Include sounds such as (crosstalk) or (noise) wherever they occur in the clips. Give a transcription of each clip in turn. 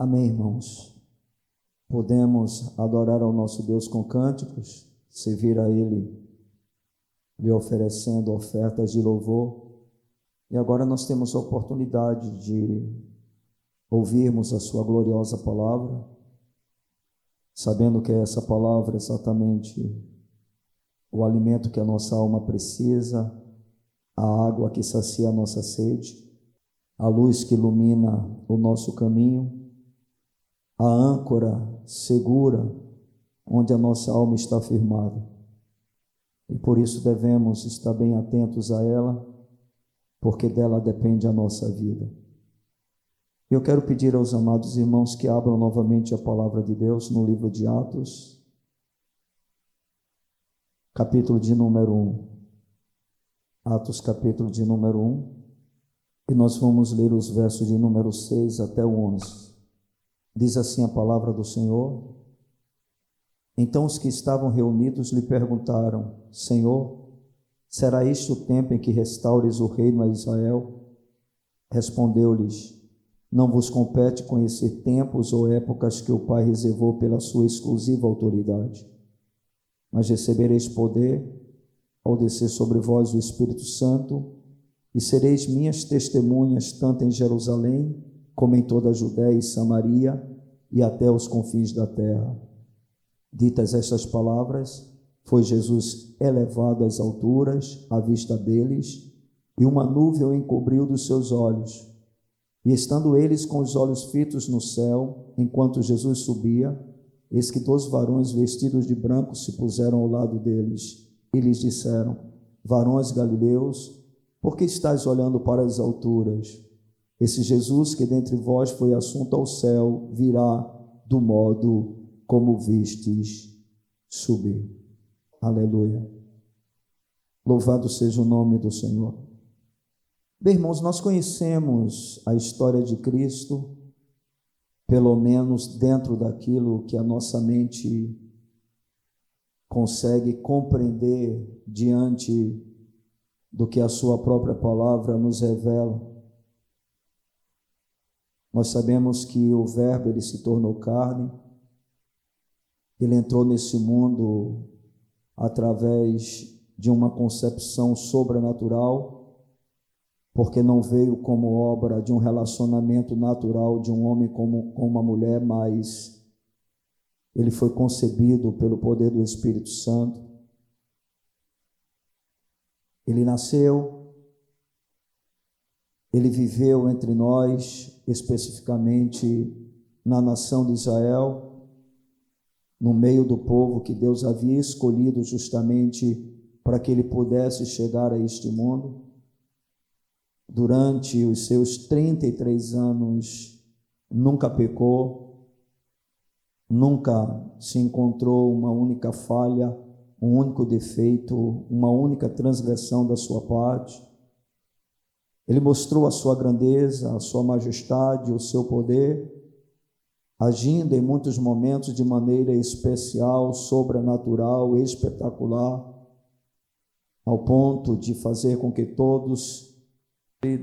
Amém, irmãos. Podemos adorar ao nosso Deus com cânticos, servir a Ele lhe oferecendo ofertas de louvor. E agora nós temos a oportunidade de ouvirmos a Sua gloriosa palavra, sabendo que essa palavra é exatamente o alimento que a nossa alma precisa, a água que sacia a nossa sede, a luz que ilumina o nosso caminho, a âncora segura onde a nossa alma está firmada. E por isso devemos estar bem atentos a ela, porque dela depende a nossa vida. Eu quero pedir aos amados irmãos que abram novamente a palavra de Deus no livro de Atos, capítulo de número 1. Atos, capítulo de número 1. E nós vamos ler os versos de número 6 até o 11. Diz assim a palavra do Senhor. Então os que estavam reunidos lhe perguntaram: Senhor, será este o tempo em que restaures o reino a Israel? Respondeu-lhes: não vos compete conhecer tempos ou épocas que o Pai reservou pela sua exclusiva autoridade. Mas recebereis poder ao descer sobre vós o Espírito Santo, e sereis minhas testemunhas tanto em Jerusalém, como em toda a Judéia e Samaria, e até os confins da terra. Ditas estas palavras, foi Jesus elevado às alturas, à vista deles, e uma nuvem o encobriu dos seus olhos. E estando eles com os olhos fitos no céu, enquanto Jesus subia, eis que dois varões vestidos de branco se puseram ao lado deles e lhes disseram: Varões galileus, por que estáis olhando para as alturas? Esse Jesus que dentre vós foi assunto ao céu virá do modo como vistes subir. Aleluia. Louvado seja o nome do Senhor. Bem, irmãos, nós conhecemos a história de Cristo, pelo menos dentro daquilo que a nossa mente consegue compreender diante do que a Sua própria palavra nos revela. Nós sabemos que o Verbo ele se tornou carne, ele entrou nesse mundo através de uma concepção sobrenatural porque não veio como obra de um relacionamento natural de um homem com, uma mulher, mas ele foi concebido pelo poder do Espírito Santo. Ele nasceu, ele viveu entre nós, especificamente na nação de Israel, no meio do povo que Deus havia escolhido justamente para que ele pudesse chegar a este mundo durante os seus 33 anos, nunca pecou, nunca se encontrou uma única falha, um único defeito, uma única transgressão da sua parte. Ele mostrou a sua grandeza, a sua majestade, o seu poder, agindo em muitos momentos de maneira especial, sobrenatural, espetacular, ao ponto de fazer com que todos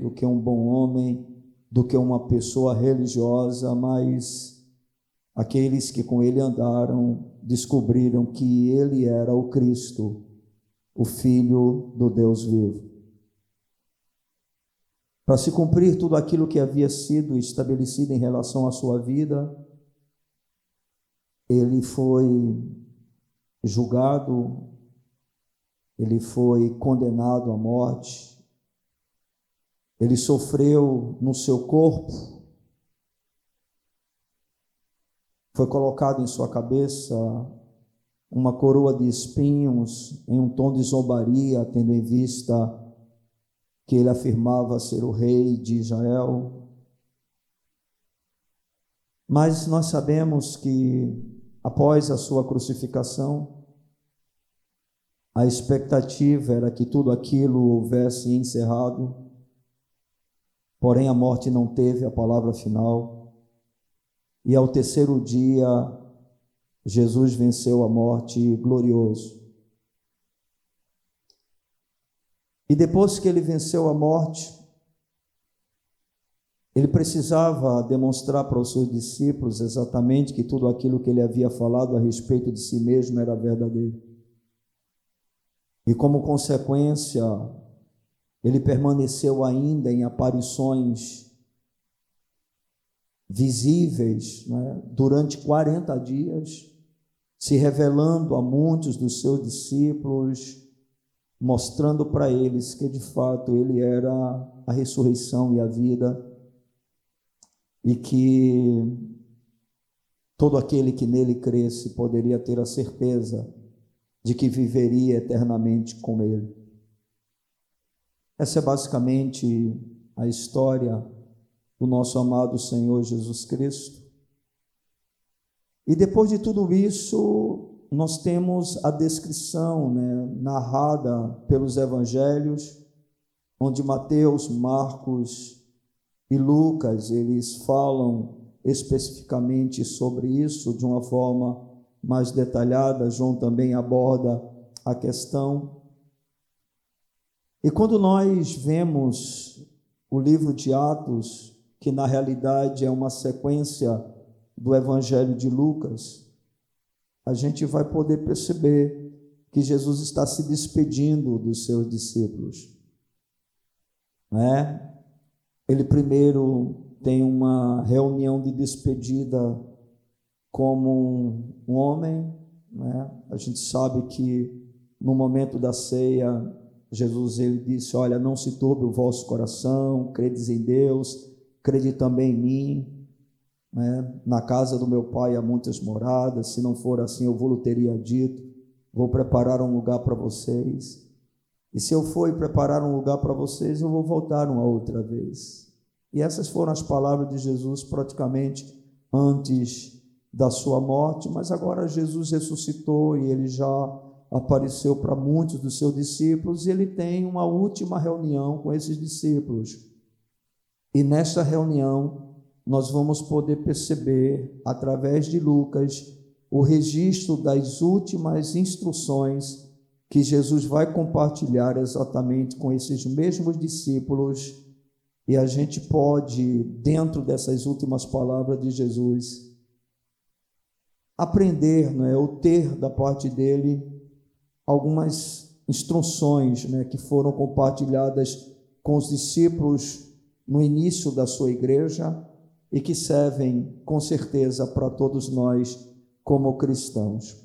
do que um bom homem, do que uma pessoa religiosa, mas aqueles que com ele andaram descobriram que ele era o Cristo, o Filho do Deus vivo. Para se cumprir tudo aquilo que havia sido estabelecido em relação à sua vida, ele foi julgado, ele foi condenado à morte, ele sofreu no seu corpo, foi colocado em sua cabeça uma coroa de espinhos em um tom de zombaria, tendo em vista que ele afirmava ser o rei de Israel. Mas nós sabemos que após a sua crucificação, a expectativa era que tudo aquilo houvesse encerrado Porém, a morte não teve a palavra final. E ao terceiro dia, Jesus venceu a morte glorioso. E depois que ele venceu a morte, ele precisava demonstrar para os seus discípulos exatamente que tudo aquilo que ele havia falado a respeito de si mesmo era verdadeiro. E como consequência, ele permaneceu ainda em aparições visíveis né, durante 40 dias, se revelando a muitos dos seus discípulos, mostrando para eles que de fato ele era a ressurreição e a vida e que todo aquele que nele cresce poderia ter a certeza de que viveria eternamente com ele. Essa é basicamente a história do nosso amado Senhor Jesus Cristo. E depois de tudo isso, nós temos a descrição né, narrada pelos evangelhos, onde Mateus, Marcos e Lucas, eles falam especificamente sobre isso de uma forma mais detalhada. João também aborda a questão. E quando nós vemos o livro de Atos, que na realidade é uma sequência do Evangelho de Lucas, a gente vai poder perceber que Jesus está se despedindo dos seus discípulos. Né? Ele primeiro tem uma reunião de despedida como um homem, né? A gente sabe que no momento da ceia Jesus ele disse: "Olha, não se turbe o vosso coração, credes em Deus, crede também em mim. Né? Na casa do meu pai há muitas moradas, se não for assim, eu vou teria dito: vou preparar um lugar para vocês. E se eu for preparar um lugar para vocês, eu vou voltar uma outra vez. E essas foram as palavras de Jesus praticamente antes da sua morte, mas agora Jesus ressuscitou e ele já apareceu para muitos dos seus discípulos e ele tem uma última reunião com esses discípulos. E nesta reunião, nós vamos poder perceber, através de Lucas, o registro das últimas instruções que Jesus vai compartilhar exatamente com esses mesmos discípulos. E a gente pode, dentro dessas últimas palavras de Jesus, aprender, não é, ou ter da parte dele algumas instruções, né, que foram compartilhadas com os discípulos no início da sua igreja e que servem com certeza para todos nós como cristãos.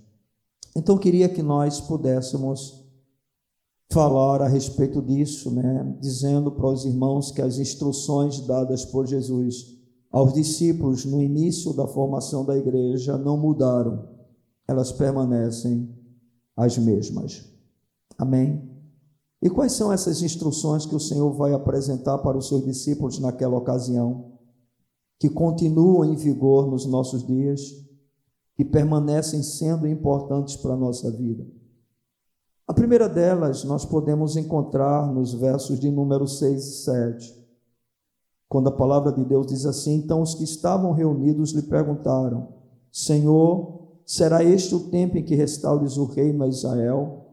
Então queria que nós pudéssemos falar a respeito disso, né, dizendo para os irmãos que as instruções dadas por Jesus aos discípulos no início da formação da igreja não mudaram, elas permanecem as mesmas. Amém. E quais são essas instruções que o Senhor vai apresentar para os seus discípulos naquela ocasião, que continuam em vigor nos nossos dias, que permanecem sendo importantes para a nossa vida? A primeira delas nós podemos encontrar nos versos de número 6 e 7, quando a palavra de Deus diz assim: Então os que estavam reunidos lhe perguntaram: Senhor, será este o tempo em que restaures o reino a Israel?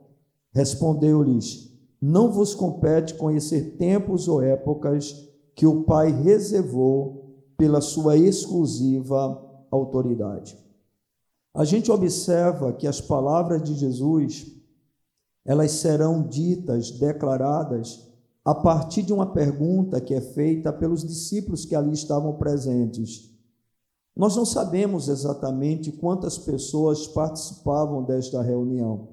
Respondeu-lhes: não vos compete conhecer tempos ou épocas que o Pai reservou pela sua exclusiva autoridade. A gente observa que as palavras de Jesus, elas serão ditas, declaradas a partir de uma pergunta que é feita pelos discípulos que ali estavam presentes. Nós não sabemos exatamente quantas pessoas participavam desta reunião.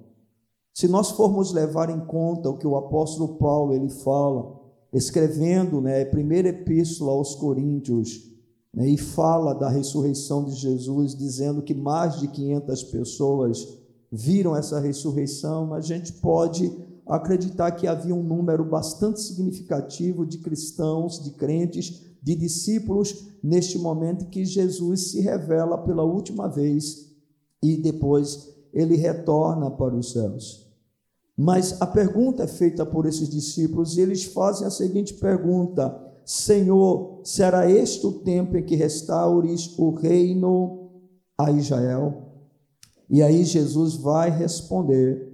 Se nós formos levar em conta o que o apóstolo Paulo ele fala, escrevendo, né, primeira epístola aos Coríntios, né, e fala da ressurreição de Jesus, dizendo que mais de 500 pessoas viram essa ressurreição, a gente pode acreditar que havia um número bastante significativo de cristãos, de crentes, de discípulos neste momento que Jesus se revela pela última vez e depois ele retorna para os céus. Mas a pergunta é feita por esses discípulos e eles fazem a seguinte pergunta: Senhor, será este o tempo em que restaures o reino a Israel? E aí Jesus vai responder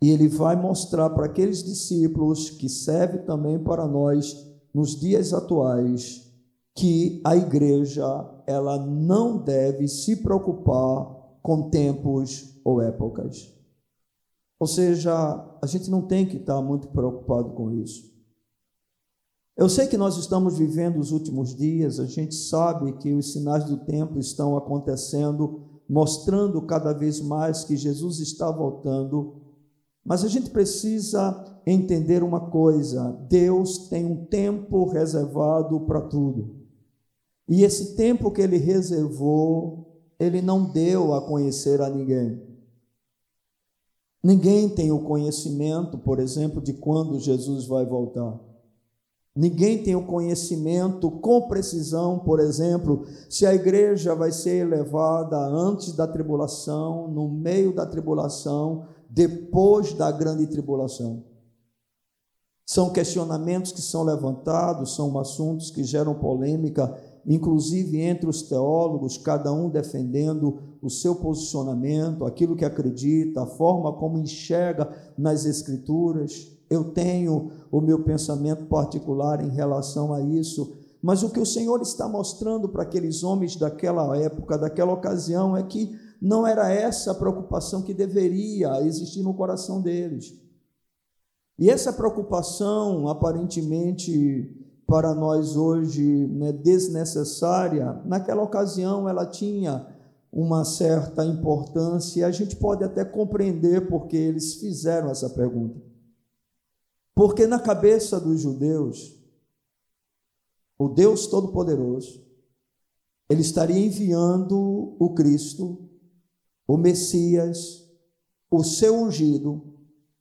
e ele vai mostrar para aqueles discípulos que serve também para nós nos dias atuais que a igreja ela não deve se preocupar com tempos ou épocas. Ou seja, a gente não tem que estar muito preocupado com isso. Eu sei que nós estamos vivendo os últimos dias, a gente sabe que os sinais do tempo estão acontecendo, mostrando cada vez mais que Jesus está voltando, mas a gente precisa entender uma coisa: Deus tem um tempo reservado para tudo. E esse tempo que ele reservou, ele não deu a conhecer a ninguém. Ninguém tem o conhecimento, por exemplo, de quando Jesus vai voltar. Ninguém tem o conhecimento com precisão, por exemplo, se a igreja vai ser elevada antes da tribulação, no meio da tribulação, depois da grande tribulação. São questionamentos que são levantados, são assuntos que geram polêmica inclusive entre os teólogos, cada um defendendo o seu posicionamento, aquilo que acredita, a forma como enxerga nas Escrituras. Eu tenho o meu pensamento particular em relação a isso, mas o que o Senhor está mostrando para aqueles homens daquela época, daquela ocasião, é que não era essa a preocupação que deveria existir no coração deles. E essa preocupação, aparentemente, para nós hoje né, desnecessária, naquela ocasião ela tinha uma certa importância e a gente pode até compreender porque eles fizeram essa pergunta. Porque na cabeça dos judeus, o Deus Todo-Poderoso, ele estaria enviando o Cristo, o Messias, o seu ungido,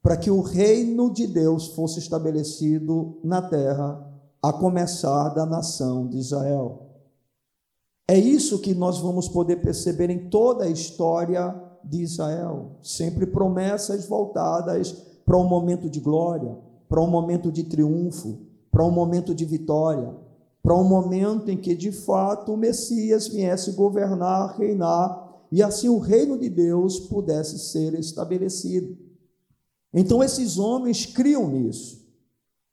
para que o reino de Deus fosse estabelecido na terra a começar da nação de Israel. É isso que nós vamos poder perceber em toda a história de Israel, sempre promessas voltadas para um momento de glória, para um momento de triunfo, para um momento de vitória, para um momento em que de fato o Messias viesse governar, reinar e assim o reino de Deus pudesse ser estabelecido. Então esses homens criam nisso.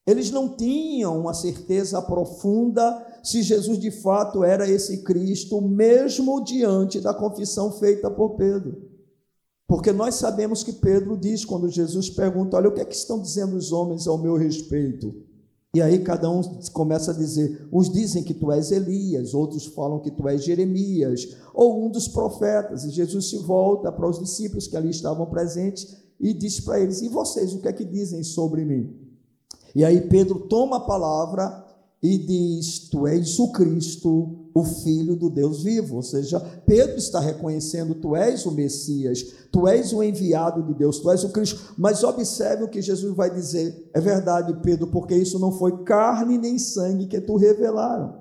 Eles não tinham uma certeza profunda se Jesus de fato era esse Cristo, mesmo diante da confissão feita por Pedro. Porque nós sabemos que Pedro diz quando Jesus pergunta: Olha, o que é que estão dizendo os homens ao meu respeito? E aí cada um começa a dizer: uns dizem que tu és Elias, outros falam que tu és Jeremias, ou um dos profetas. E Jesus se volta para os discípulos que ali estavam presentes e diz para eles: E vocês, o que é que dizem sobre mim? E aí Pedro toma a palavra e diz: Tu és o Cristo, o Filho do Deus vivo. Ou seja, Pedro está reconhecendo: Tu és o Messias, Tu és o enviado de Deus, Tu és o Cristo. Mas observe o que Jesus vai dizer: É verdade, Pedro, porque isso não foi carne nem sangue que tu revelaram,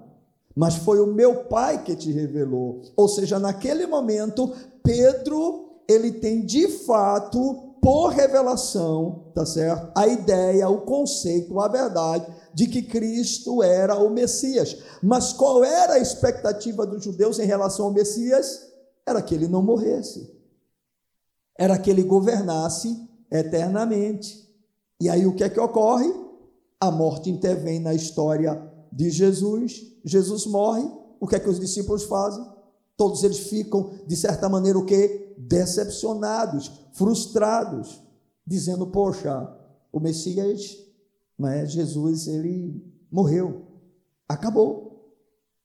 mas foi o meu Pai que te revelou. Ou seja, naquele momento, Pedro, ele tem de fato por revelação, tá certo? A ideia, o conceito, a verdade de que Cristo era o Messias. Mas qual era a expectativa dos judeus em relação ao Messias? Era que ele não morresse. Era que ele governasse eternamente. E aí o que é que ocorre? A morte intervém na história de Jesus. Jesus morre. O que é que os discípulos fazem? Todos eles ficam, de certa maneira, o que? Decepcionados, frustrados, dizendo: Poxa, o Messias, não é? Jesus, ele morreu, acabou.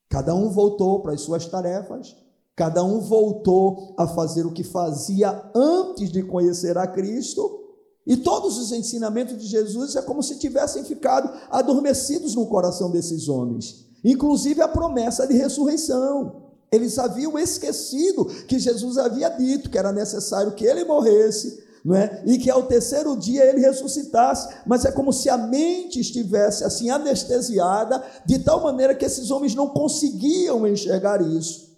Cada um voltou para as suas tarefas, cada um voltou a fazer o que fazia antes de conhecer a Cristo, e todos os ensinamentos de Jesus é como se tivessem ficado adormecidos no coração desses homens, inclusive a promessa de ressurreição. Eles haviam esquecido que Jesus havia dito que era necessário que ele morresse, não é? E que ao terceiro dia ele ressuscitasse, mas é como se a mente estivesse assim anestesiada, de tal maneira que esses homens não conseguiam enxergar isso.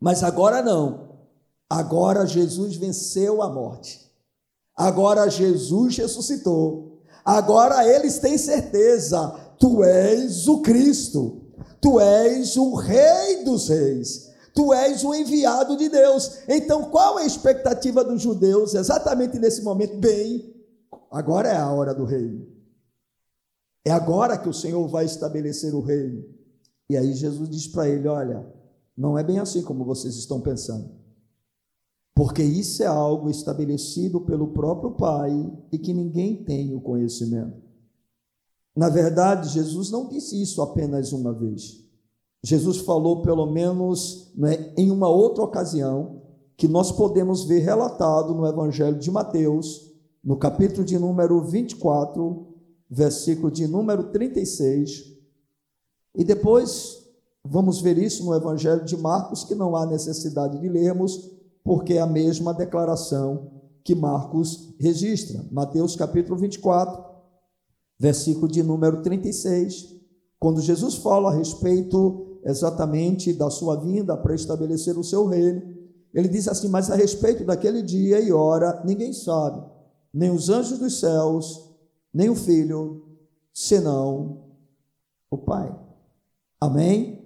Mas agora não. Agora Jesus venceu a morte. Agora Jesus ressuscitou. Agora eles têm certeza: tu és o Cristo. Tu és o Rei dos Reis. Tu és o enviado de Deus. Então, qual é a expectativa dos judeus exatamente nesse momento? Bem, agora é a hora do reino. É agora que o Senhor vai estabelecer o reino. E aí Jesus diz para ele: Olha, não é bem assim como vocês estão pensando. Porque isso é algo estabelecido pelo próprio Pai e que ninguém tem o conhecimento. Na verdade, Jesus não disse isso apenas uma vez. Jesus falou, pelo menos né, em uma outra ocasião, que nós podemos ver relatado no Evangelho de Mateus, no capítulo de número 24, versículo de número 36. E depois vamos ver isso no Evangelho de Marcos, que não há necessidade de lermos, porque é a mesma declaração que Marcos registra. Mateus capítulo 24, versículo de número 36, quando Jesus fala a respeito exatamente da sua vinda para estabelecer o seu reino, ele diz assim: Mas a respeito daquele dia e hora, ninguém sabe, nem os anjos dos céus, nem o filho, senão o Pai. Amém?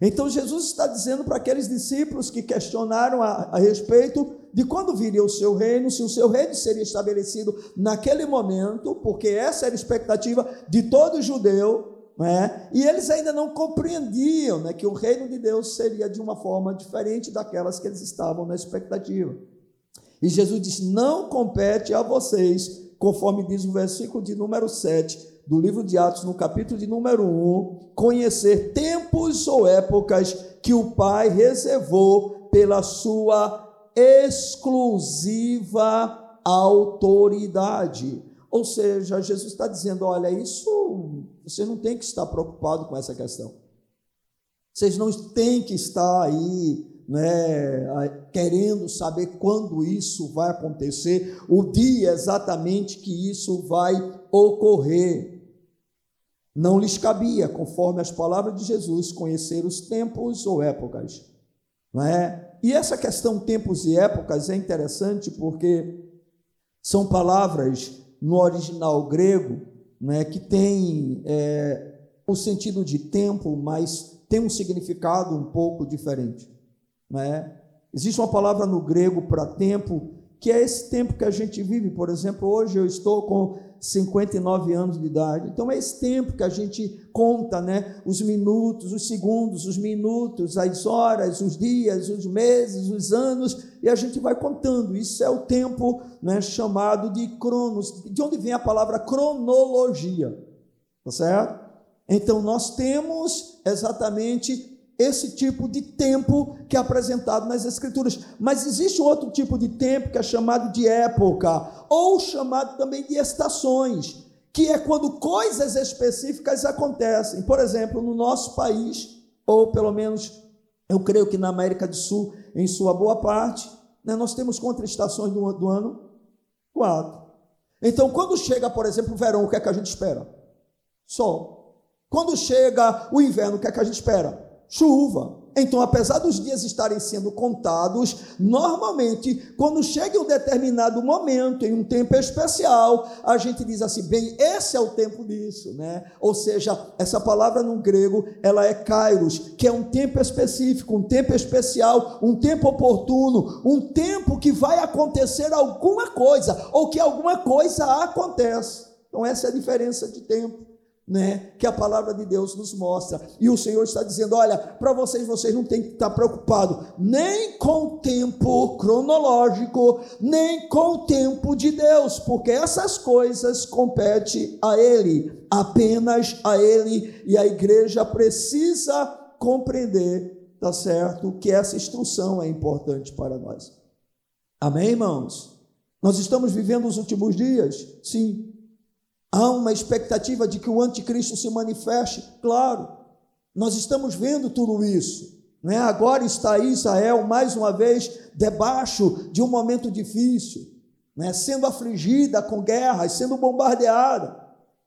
Então Jesus está dizendo para aqueles discípulos que questionaram a, a, respeito de quando viria o seu reino, se o seu reino seria estabelecido naquele momento, porque essa era a expectativa de todo judeu, né? e eles ainda não compreendiam né, que o reino de Deus seria de uma forma diferente daquelas que eles estavam na expectativa. E Jesus disse: Não compete a vocês, conforme diz o versículo de número 7, do livro de Atos, no capítulo de número 1, conhecer tempos ou épocas que o Pai reservou pela sua exclusiva autoridade. Ou seja, Jesus está dizendo: olha, isso você não tem que estar preocupado com essa questão. Vocês não têm que estar aí né, querendo saber quando isso vai acontecer, o dia exatamente que isso vai ocorrer. Não lhes cabia, conforme as palavras de Jesus, conhecer os tempos ou épocas. Não é? E essa questão tempos e épocas é interessante porque são palavras no original grego né, que tem é, o sentido de tempo, mas tem um significado um pouco diferente. Né? Existe uma palavra no grego para tempo que é esse tempo que a gente vive. Por exemplo, hoje eu estou com 59 anos de idade. Então é esse tempo que a gente conta, né? Os minutos, os segundos, os minutos, as horas, os dias, os meses, os anos, e a gente vai contando. Isso é o tempo, né, chamado de cronos. De onde vem a palavra cronologia? Tá certo? Então nós temos exatamente esse tipo de tempo que é apresentado nas Escrituras. Mas existe outro tipo de tempo que é chamado de época, ou chamado também de estações, que é quando coisas específicas acontecem. Por exemplo, no nosso país, ou pelo menos eu creio que na América do Sul, em sua boa parte, né, nós temos contra-estações do, do ano? Quatro. Então, quando chega, por exemplo, o verão, o que é que a gente espera? Sol. Quando chega o inverno, o que é que a gente espera? Chuva. Então, apesar dos dias estarem sendo contados, normalmente, quando chega um determinado momento, em um tempo especial, a gente diz assim, bem, esse é o tempo disso, né? Ou seja, essa palavra no grego, ela é kairos, que é um tempo específico, um tempo especial, um tempo oportuno, um tempo que vai acontecer alguma coisa, ou que alguma coisa acontece. Então, essa é a diferença de tempo né, que a palavra de Deus nos mostra. E o Senhor está dizendo: olha, para vocês, vocês não têm que estar preocupados nem com o tempo cronológico, nem com o tempo de Deus, porque essas coisas competem a Ele, apenas a Ele, e a igreja precisa compreender, tá certo, que essa instrução é importante para nós. Amém, irmãos? Nós estamos vivendo os últimos dias? Sim. Há uma expectativa de que o anticristo se manifeste? Claro, nós estamos vendo tudo isso. Né? Agora está Israel mais uma vez debaixo de um momento difícil, né? sendo afligida com guerras, sendo bombardeada.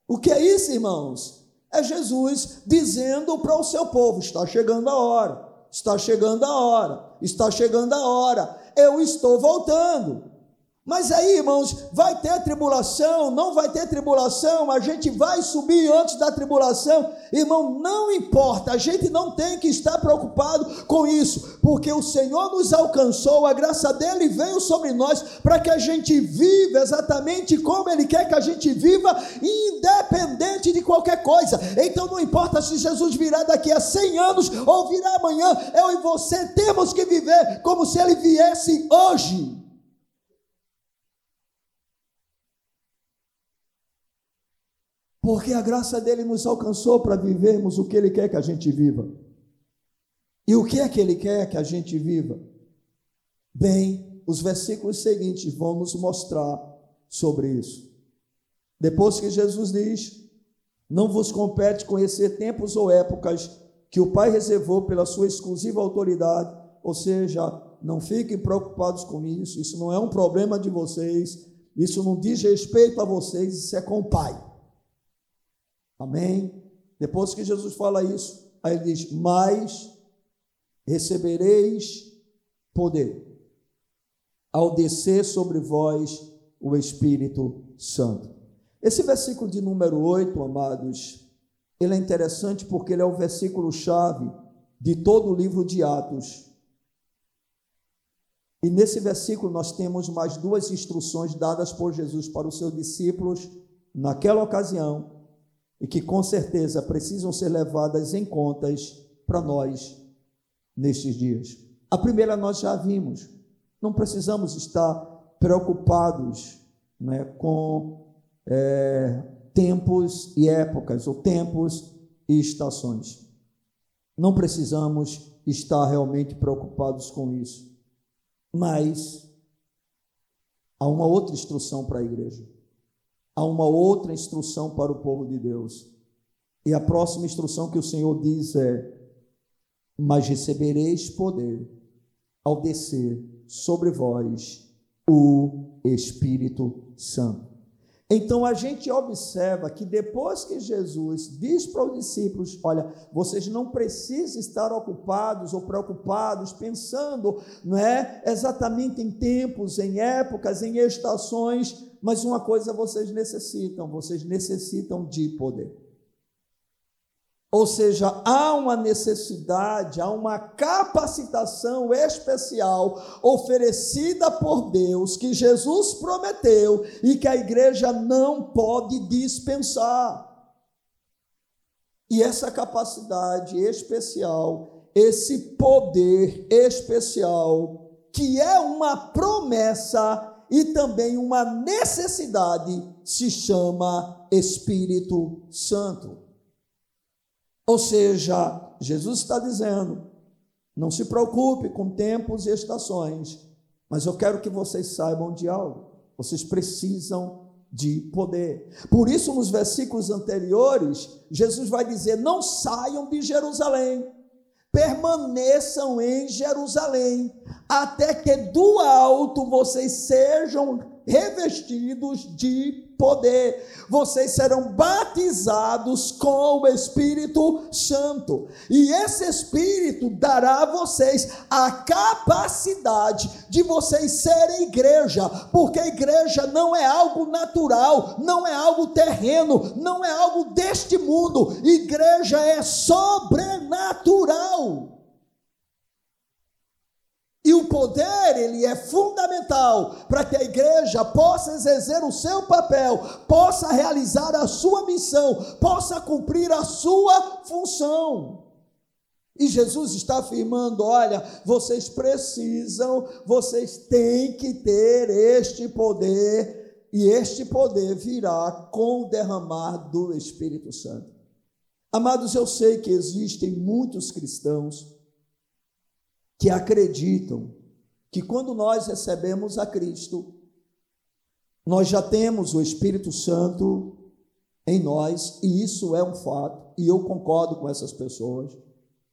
O que é isso, irmãos? É Jesus dizendo para o seu povo: está chegando a hora, está chegando a hora, está chegando a hora, eu estou voltando. Mas aí, irmãos, vai ter tribulação, não vai ter tribulação, a gente vai subir antes da tribulação. Irmão, não importa, a gente não tem que estar preocupado com isso, porque o Senhor nos alcançou, a graça dele veio sobre nós para que a gente viva exatamente como ele quer que a gente viva, independente de qualquer coisa. Então não importa se Jesus virá daqui a 100 anos ou virá amanhã, eu e você temos que viver como se ele viesse hoje. Porque a graça dele nos alcançou para vivermos o que ele quer que a gente viva. E o que é que ele quer que a gente viva? Bem, os versículos seguintes vão nos mostrar sobre isso. Depois que Jesus diz: Não vos compete conhecer tempos ou épocas que o Pai reservou pela sua exclusiva autoridade, ou seja, não fiquem preocupados com isso, isso não é um problema de vocês, isso não diz respeito a vocês, isso é com o Pai. Amém? Depois que Jesus fala isso, aí ele diz: Mas recebereis poder ao descer sobre vós o Espírito Santo. Esse versículo de número 8, amados, ele é interessante porque ele é o versículo chave de todo o livro de Atos. E nesse versículo nós temos mais duas instruções dadas por Jesus para os seus discípulos naquela ocasião e que com certeza precisam ser levadas em contas para nós nestes dias. A primeira nós já vimos, não precisamos estar preocupados né, com é, tempos e épocas, ou tempos e estações. Não precisamos estar realmente preocupados com isso. Mas há uma outra instrução para a igreja há uma outra instrução para o povo de Deus. E a próxima instrução que o Senhor diz é: Mas recebereis poder ao descer sobre vós o Espírito Santo. Então a gente observa que depois que Jesus diz para os discípulos: Olha, vocês não precisam estar ocupados ou preocupados, pensando não é, exatamente em tempos, em épocas, em estações, mas uma coisa vocês necessitam: vocês necessitam de poder. Ou seja, há uma necessidade, há uma capacitação especial oferecida por Deus que Jesus prometeu e que a igreja não pode dispensar. E essa capacidade especial, esse poder especial, que é uma promessa e também uma necessidade, se chama Espírito Santo. Ou seja, Jesus está dizendo: não se preocupe com tempos e estações, mas eu quero que vocês saibam de algo. Vocês precisam de poder. Por isso, nos versículos anteriores, Jesus vai dizer: não saiam de Jerusalém, permaneçam em Jerusalém, até que do alto vocês sejam revestidos de poder. Vocês serão batizados com o Espírito Santo. E esse Espírito dará a vocês a capacidade de vocês serem igreja, porque igreja não é algo natural, não é algo terreno, não é algo deste mundo. Igreja é sobrenatural. E o poder, ele é fundamental para que a igreja possa exercer o seu papel, possa realizar a sua missão, possa cumprir a sua função. E Jesus está afirmando: olha, vocês precisam, vocês têm que ter este poder, e este poder virá com o derramar do Espírito Santo. Amados, eu sei que existem muitos cristãos que acreditam que quando nós recebemos a Cristo, nós já temos o Espírito Santo em nós, e isso é um fato, e eu concordo com essas pessoas.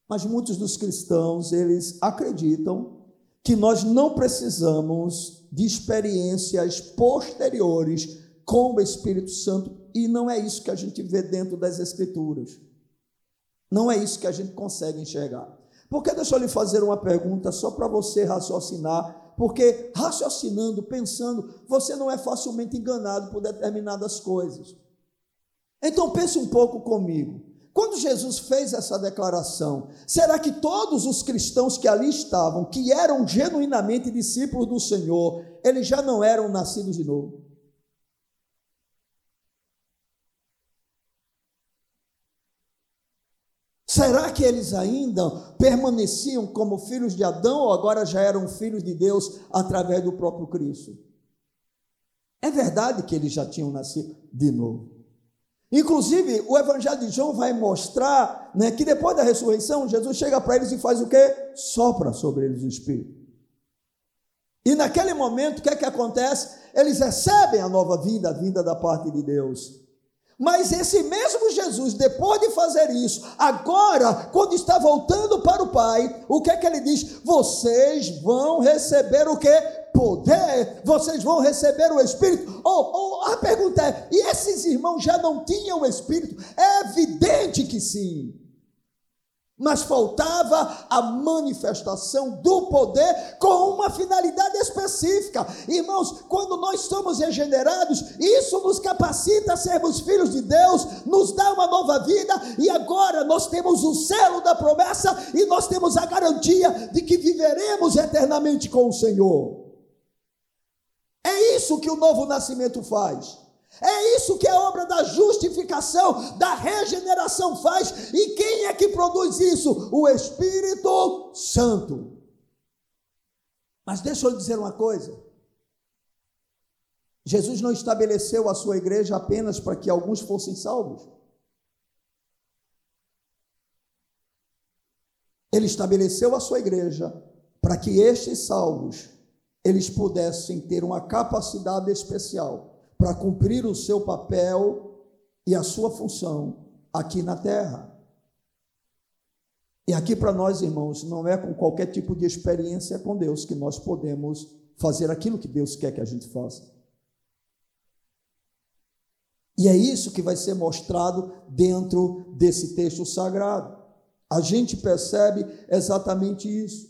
Mas muitos dos cristãos, eles acreditam que nós não precisamos de experiências posteriores com o Espírito Santo, e não é isso que a gente vê dentro das Escrituras. Não é isso que a gente consegue enxergar. Porque deixa eu lhe fazer uma pergunta só para você raciocinar, porque raciocinando, pensando, você não é facilmente enganado por determinadas coisas. Então pense um pouco comigo. Quando Jesus fez essa declaração, será que todos os cristãos que ali estavam, que eram genuinamente discípulos do Senhor, eles já não eram nascidos de novo? Será que eles ainda permaneciam como filhos de Adão ou agora já eram filhos de Deus através do próprio Cristo? É verdade que eles já tinham nascido de novo. Inclusive, o Evangelho de João vai mostrar né, que depois da ressurreição, Jesus chega para eles e faz o quê? Sopra sobre eles o Espírito. E naquele momento, o que é que acontece? Eles recebem a nova vida, a vinda da parte de Deus. Mas esse mesmo Jesus, depois de fazer isso, agora, quando está voltando para o Pai, o que é que ele diz? Vocês vão receber o que? Poder, vocês vão receber o Espírito. Ou oh, oh, a pergunta é: e esses irmãos já não tinham o Espírito? É evidente que sim mas faltava a manifestação do poder com uma finalidade específica. Irmãos, quando nós somos regenerados, isso nos capacita a sermos filhos de Deus, nos dá uma nova vida e agora nós temos o selo da promessa e nós temos a garantia de que viveremos eternamente com o Senhor. É isso que o novo nascimento faz. É isso que a obra da justificação, da regeneração faz. E quem é que produz isso? O Espírito Santo. Mas deixa eu dizer uma coisa. Jesus não estabeleceu a sua igreja apenas para que alguns fossem salvos. Ele estabeleceu a sua igreja para que estes salvos eles pudessem ter uma capacidade especial para cumprir o seu papel e a sua função aqui na terra. E aqui para nós, irmãos, não é com qualquer tipo de experiência com Deus que nós podemos fazer aquilo que Deus quer que a gente faça. E é isso que vai ser mostrado dentro desse texto sagrado. A gente percebe exatamente isso.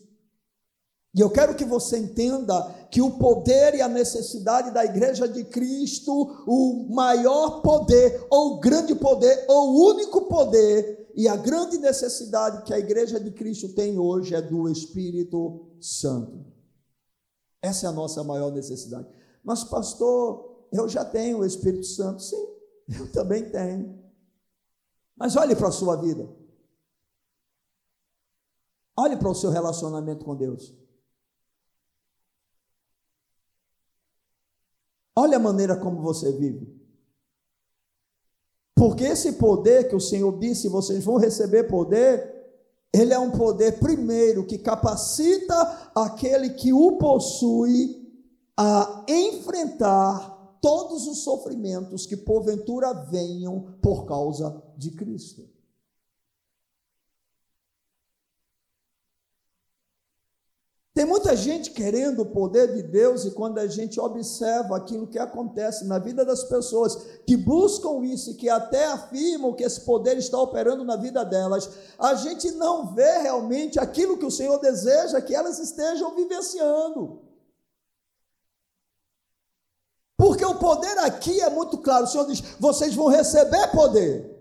E eu quero que você entenda que o poder e a necessidade da igreja de Cristo, o maior poder, ou o grande poder, ou o único poder, e a grande necessidade que a igreja de Cristo tem hoje é do Espírito Santo. Essa é a nossa maior necessidade. Mas, pastor, eu já tenho o Espírito Santo. Sim, eu também tenho. Mas olhe para a sua vida. Olhe para o seu relacionamento com Deus. Olha a maneira como você vive. Porque esse poder que o Senhor disse, vocês vão receber poder, ele é um poder, primeiro, que capacita aquele que o possui a enfrentar todos os sofrimentos que porventura venham por causa de Cristo. Tem muita gente querendo o poder de Deus, e quando a gente observa aquilo que acontece na vida das pessoas que buscam isso e que até afirmam que esse poder está operando na vida delas, a gente não vê realmente aquilo que o Senhor deseja que elas estejam vivenciando. Porque o poder aqui é muito claro. O Senhor diz: vocês vão receber poder.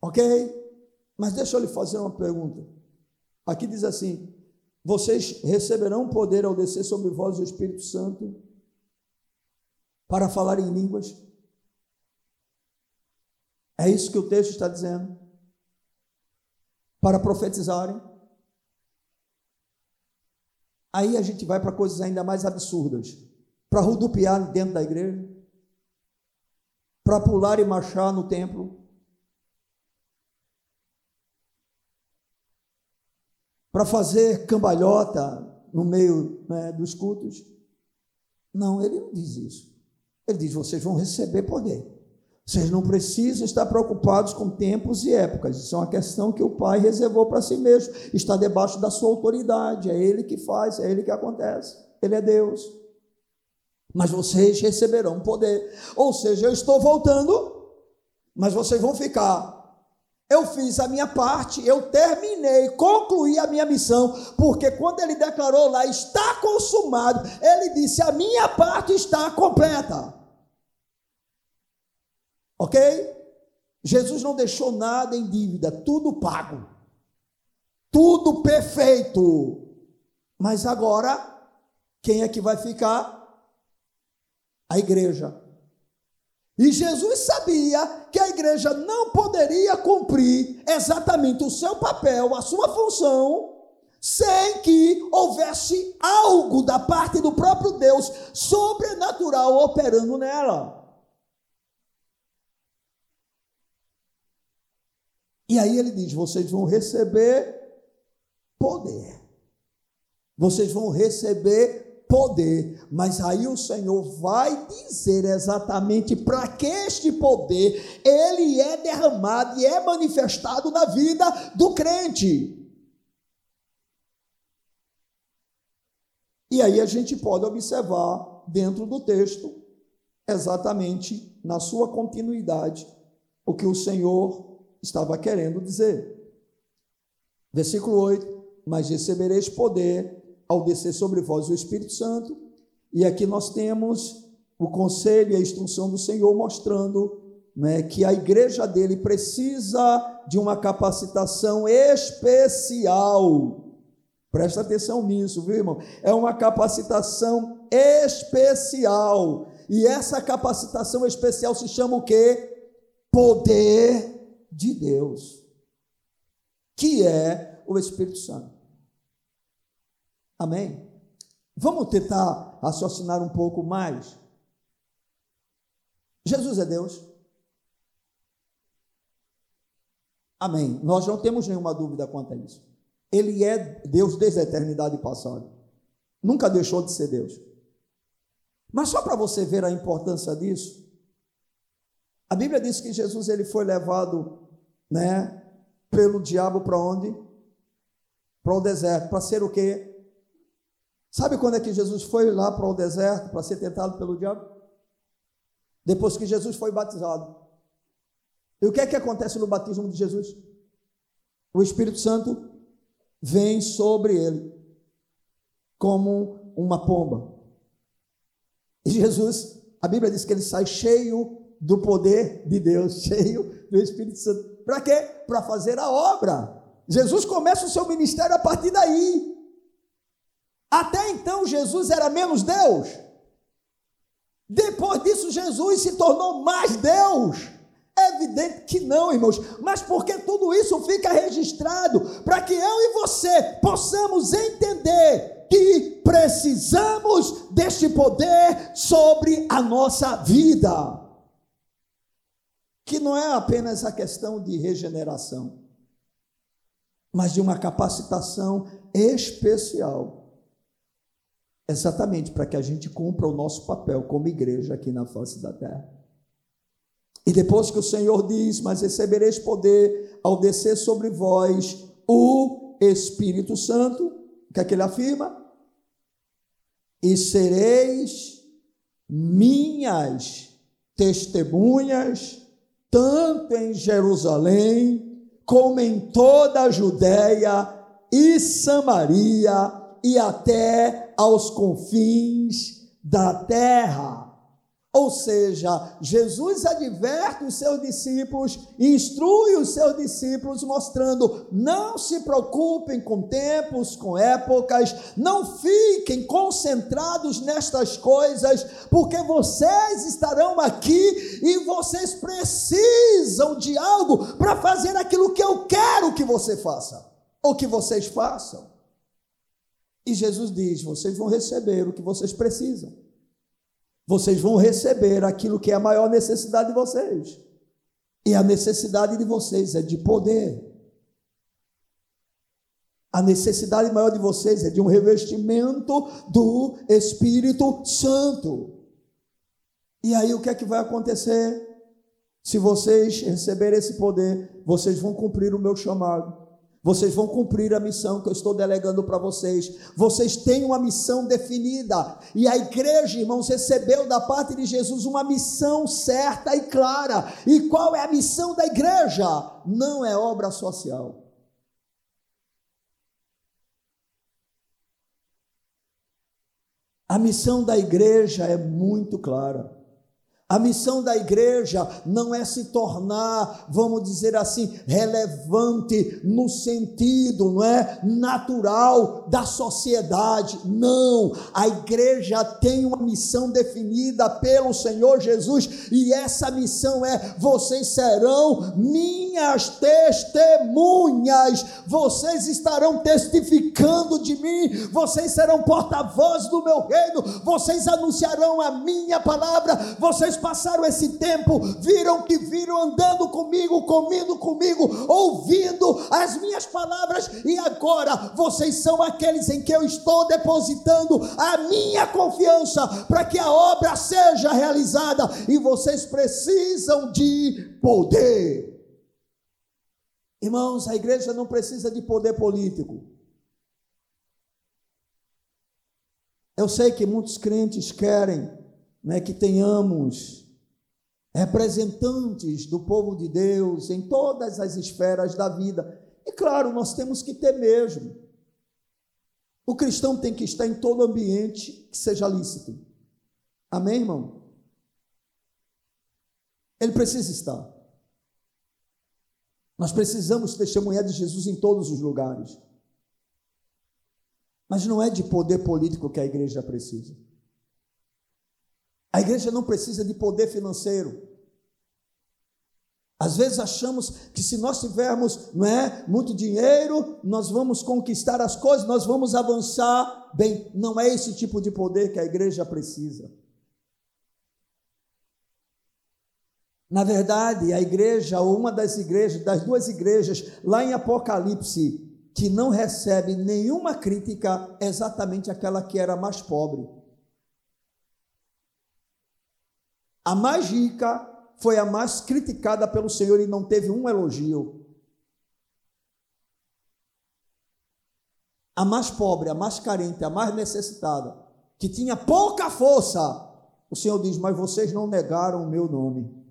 Ok? Mas deixa eu lhe fazer uma pergunta. Aqui diz assim: vocês receberão poder ao descer sobre vós o Espírito Santo para falar em línguas. É isso que o texto está dizendo. Para profetizarem. Aí a gente vai para coisas ainda mais absurdas. Para rodopiar dentro da igreja. Para pular e marchar no templo. Para fazer cambalhota no meio né, dos cultos. Não, ele não diz isso. Ele diz: vocês vão receber poder. Vocês não precisam estar preocupados com tempos e épocas. Isso é uma questão que o Pai reservou para si mesmo. Está debaixo da sua autoridade. É Ele que faz, é Ele que acontece. Ele é Deus. Mas vocês receberão poder. Ou seja, eu estou voltando, mas vocês vão ficar eu fiz a minha parte, eu terminei, concluí a minha missão, porque quando ele declarou lá, está consumado, ele disse: a minha parte está completa. Ok? Jesus não deixou nada em dívida, tudo pago, tudo perfeito. Mas agora, quem é que vai ficar? A igreja. E Jesus sabia que a igreja não poderia cumprir exatamente o seu papel, a sua função, sem que houvesse algo da parte do próprio Deus sobrenatural operando nela. E aí ele diz: vocês vão receber poder. Vocês vão receber poder, mas aí o Senhor vai dizer exatamente para que este poder ele é derramado e é manifestado na vida do crente. E aí a gente pode observar dentro do texto exatamente na sua continuidade o que o Senhor estava querendo dizer. Versículo 8: Mas recebereis poder ao descer sobre vós o Espírito Santo. E aqui nós temos o conselho e a instrução do Senhor mostrando né, que a igreja dele precisa de uma capacitação especial. Presta atenção nisso, viu, irmão? É uma capacitação especial. E essa capacitação especial se chama o quê? Poder de Deus, que é o Espírito Santo. Amém? Vamos tentar raciocinar um pouco mais. Jesus é Deus. Amém. Nós não temos nenhuma dúvida quanto a isso. Ele é Deus desde a eternidade passada. Nunca deixou de ser Deus. Mas só para você ver a importância disso, a Bíblia diz que Jesus ele foi levado, né, pelo diabo para onde? Para o deserto, para ser o quê? Sabe quando é que Jesus foi lá para o deserto para ser tentado pelo diabo? Depois que Jesus foi batizado. E o que é que acontece no batismo de Jesus? O Espírito Santo vem sobre ele como uma pomba. E Jesus, a Bíblia diz que ele sai cheio do poder de Deus, (laughs) cheio do Espírito Santo. Para quê? Para fazer a obra. Jesus começa o seu ministério a partir daí. Até então Jesus era menos Deus. Depois disso, Jesus se tornou mais Deus. É evidente que não, irmãos, mas porque tudo isso fica registrado para que eu e você possamos entender que precisamos deste poder sobre a nossa vida. Que não é apenas a questão de regeneração, mas de uma capacitação especial Exatamente para que a gente cumpra o nosso papel como igreja aqui na face da terra. E depois que o Senhor diz: Mas recebereis poder ao descer sobre vós o Espírito Santo, o que é que ele afirma? E sereis minhas testemunhas, tanto em Jerusalém, como em toda a Judéia e Samaria e até aos confins da terra. Ou seja, Jesus adverte os seus discípulos, instrui os seus discípulos, mostrando: não se preocupem com tempos, com épocas, não fiquem concentrados nestas coisas, porque vocês estarão aqui e vocês precisam de algo para fazer aquilo que eu quero que você faça, ou que vocês façam. E Jesus diz: vocês vão receber o que vocês precisam. Vocês vão receber aquilo que é a maior necessidade de vocês. E a necessidade de vocês é de poder. A necessidade maior de vocês é de um revestimento do Espírito Santo. E aí o que é que vai acontecer? Se vocês receberem esse poder, vocês vão cumprir o meu chamado Vocês vão cumprir a missão que eu estou delegando para vocês. Vocês têm uma missão definida. E a igreja, irmãos, recebeu da parte de Jesus uma missão certa e clara. E qual é a missão da igreja? Não é obra social. A missão da igreja é muito clara. A missão da igreja não é se tornar, vamos dizer assim, relevante no sentido, não é, natural da sociedade. Não, a igreja tem uma missão definida pelo Senhor Jesus e essa missão é: vocês serão minhas testemunhas. Vocês estarão testificando de mim, vocês serão porta-voz do meu reino, vocês anunciarão a minha palavra, vocês passaram esse tempo, viram que viram andando comigo, comendo comigo, ouvindo as minhas palavras, e agora vocês são aqueles em que eu estou depositando a minha confiança para que a obra seja realizada, e vocês precisam de poder. Irmãos, a igreja não precisa de poder político. Eu sei que muitos crentes querem né, que tenhamos representantes do povo de Deus em todas as esferas da vida. E claro, nós temos que ter mesmo. O cristão tem que estar em todo ambiente que seja lícito. Amém, irmão? Ele precisa estar. Nós precisamos testemunhar de Jesus em todos os lugares. Mas não é de poder político que a igreja precisa. A igreja não precisa de poder financeiro. Às vezes achamos que se nós tivermos não é, muito dinheiro, nós vamos conquistar as coisas, nós vamos avançar. Bem, não é esse tipo de poder que a igreja precisa. Na verdade, a igreja, ou uma das igrejas, das duas igrejas, lá em Apocalipse, que não recebe nenhuma crítica, é exatamente aquela que era mais pobre. A mais rica foi a mais criticada pelo Senhor e não teve um elogio. A mais pobre, a mais carente, a mais necessitada, que tinha pouca força, o Senhor diz: Mas vocês não negaram o meu nome.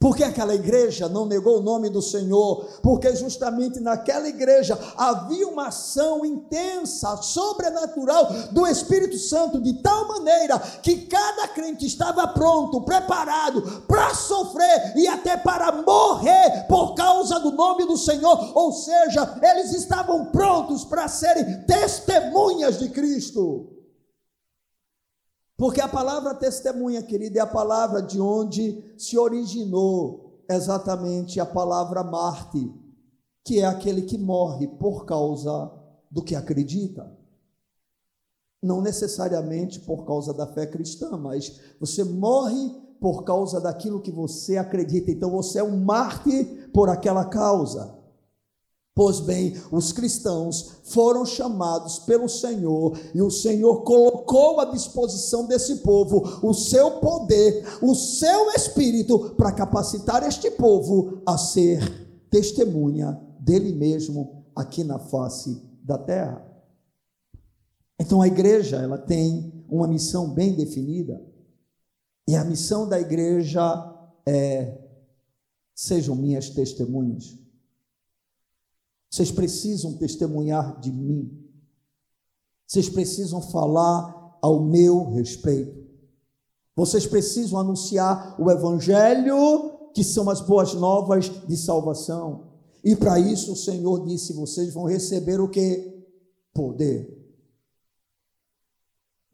Por que aquela igreja não negou o nome do Senhor? Porque justamente naquela igreja havia uma ação intensa, sobrenatural do Espírito Santo, de tal maneira que cada crente estava pronto, preparado para sofrer e até para morrer por causa do nome do Senhor. Ou seja, eles estavam prontos para serem testemunhas de Cristo. Porque a palavra testemunha, querida, é a palavra de onde se originou exatamente a palavra Marte, que é aquele que morre por causa do que acredita. Não necessariamente por causa da fé cristã, mas você morre por causa daquilo que você acredita. Então você é um Marte por aquela causa. Pois bem, os cristãos foram chamados pelo Senhor e o Senhor colocou à disposição desse povo o seu poder, o seu espírito para capacitar este povo a ser testemunha dele mesmo aqui na face da terra. Então a igreja, ela tem uma missão bem definida. E a missão da igreja é sejam minhas testemunhas. Vocês precisam testemunhar de mim. Vocês precisam falar ao meu respeito. Vocês precisam anunciar o evangelho, que são as boas novas de salvação. E para isso o Senhor disse: vocês vão receber o que? Poder.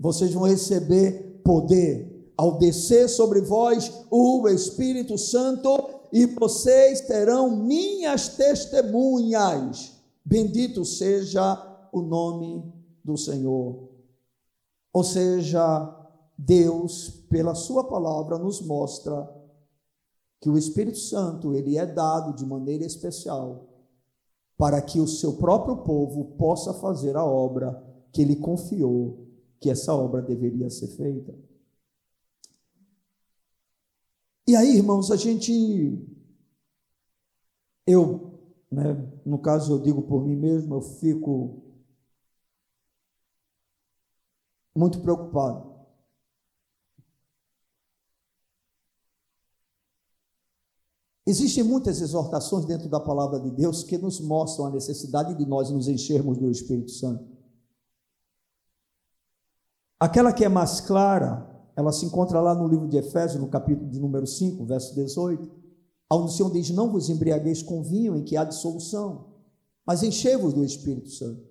Vocês vão receber poder ao descer sobre vós o Espírito Santo e vocês terão minhas testemunhas. Bendito seja o nome do Senhor. Ou seja, Deus, pela sua palavra, nos mostra que o Espírito Santo, ele é dado de maneira especial para que o seu próprio povo possa fazer a obra que ele confiou que essa obra deveria ser feita. E aí, irmãos, a gente. Eu né, no caso eu digo por mim mesmo, eu fico muito preocupado. Existem muitas exortações dentro da palavra de Deus que nos mostram a necessidade de nós nos enchermos do Espírito Santo. Aquela que é mais clara, ela se encontra lá no livro de Efésios, no capítulo de número 5, verso 18, onde o Senhor diz: Não vos embriagueis com vinho em que há dissolução, mas enchei-vos do Espírito Santo.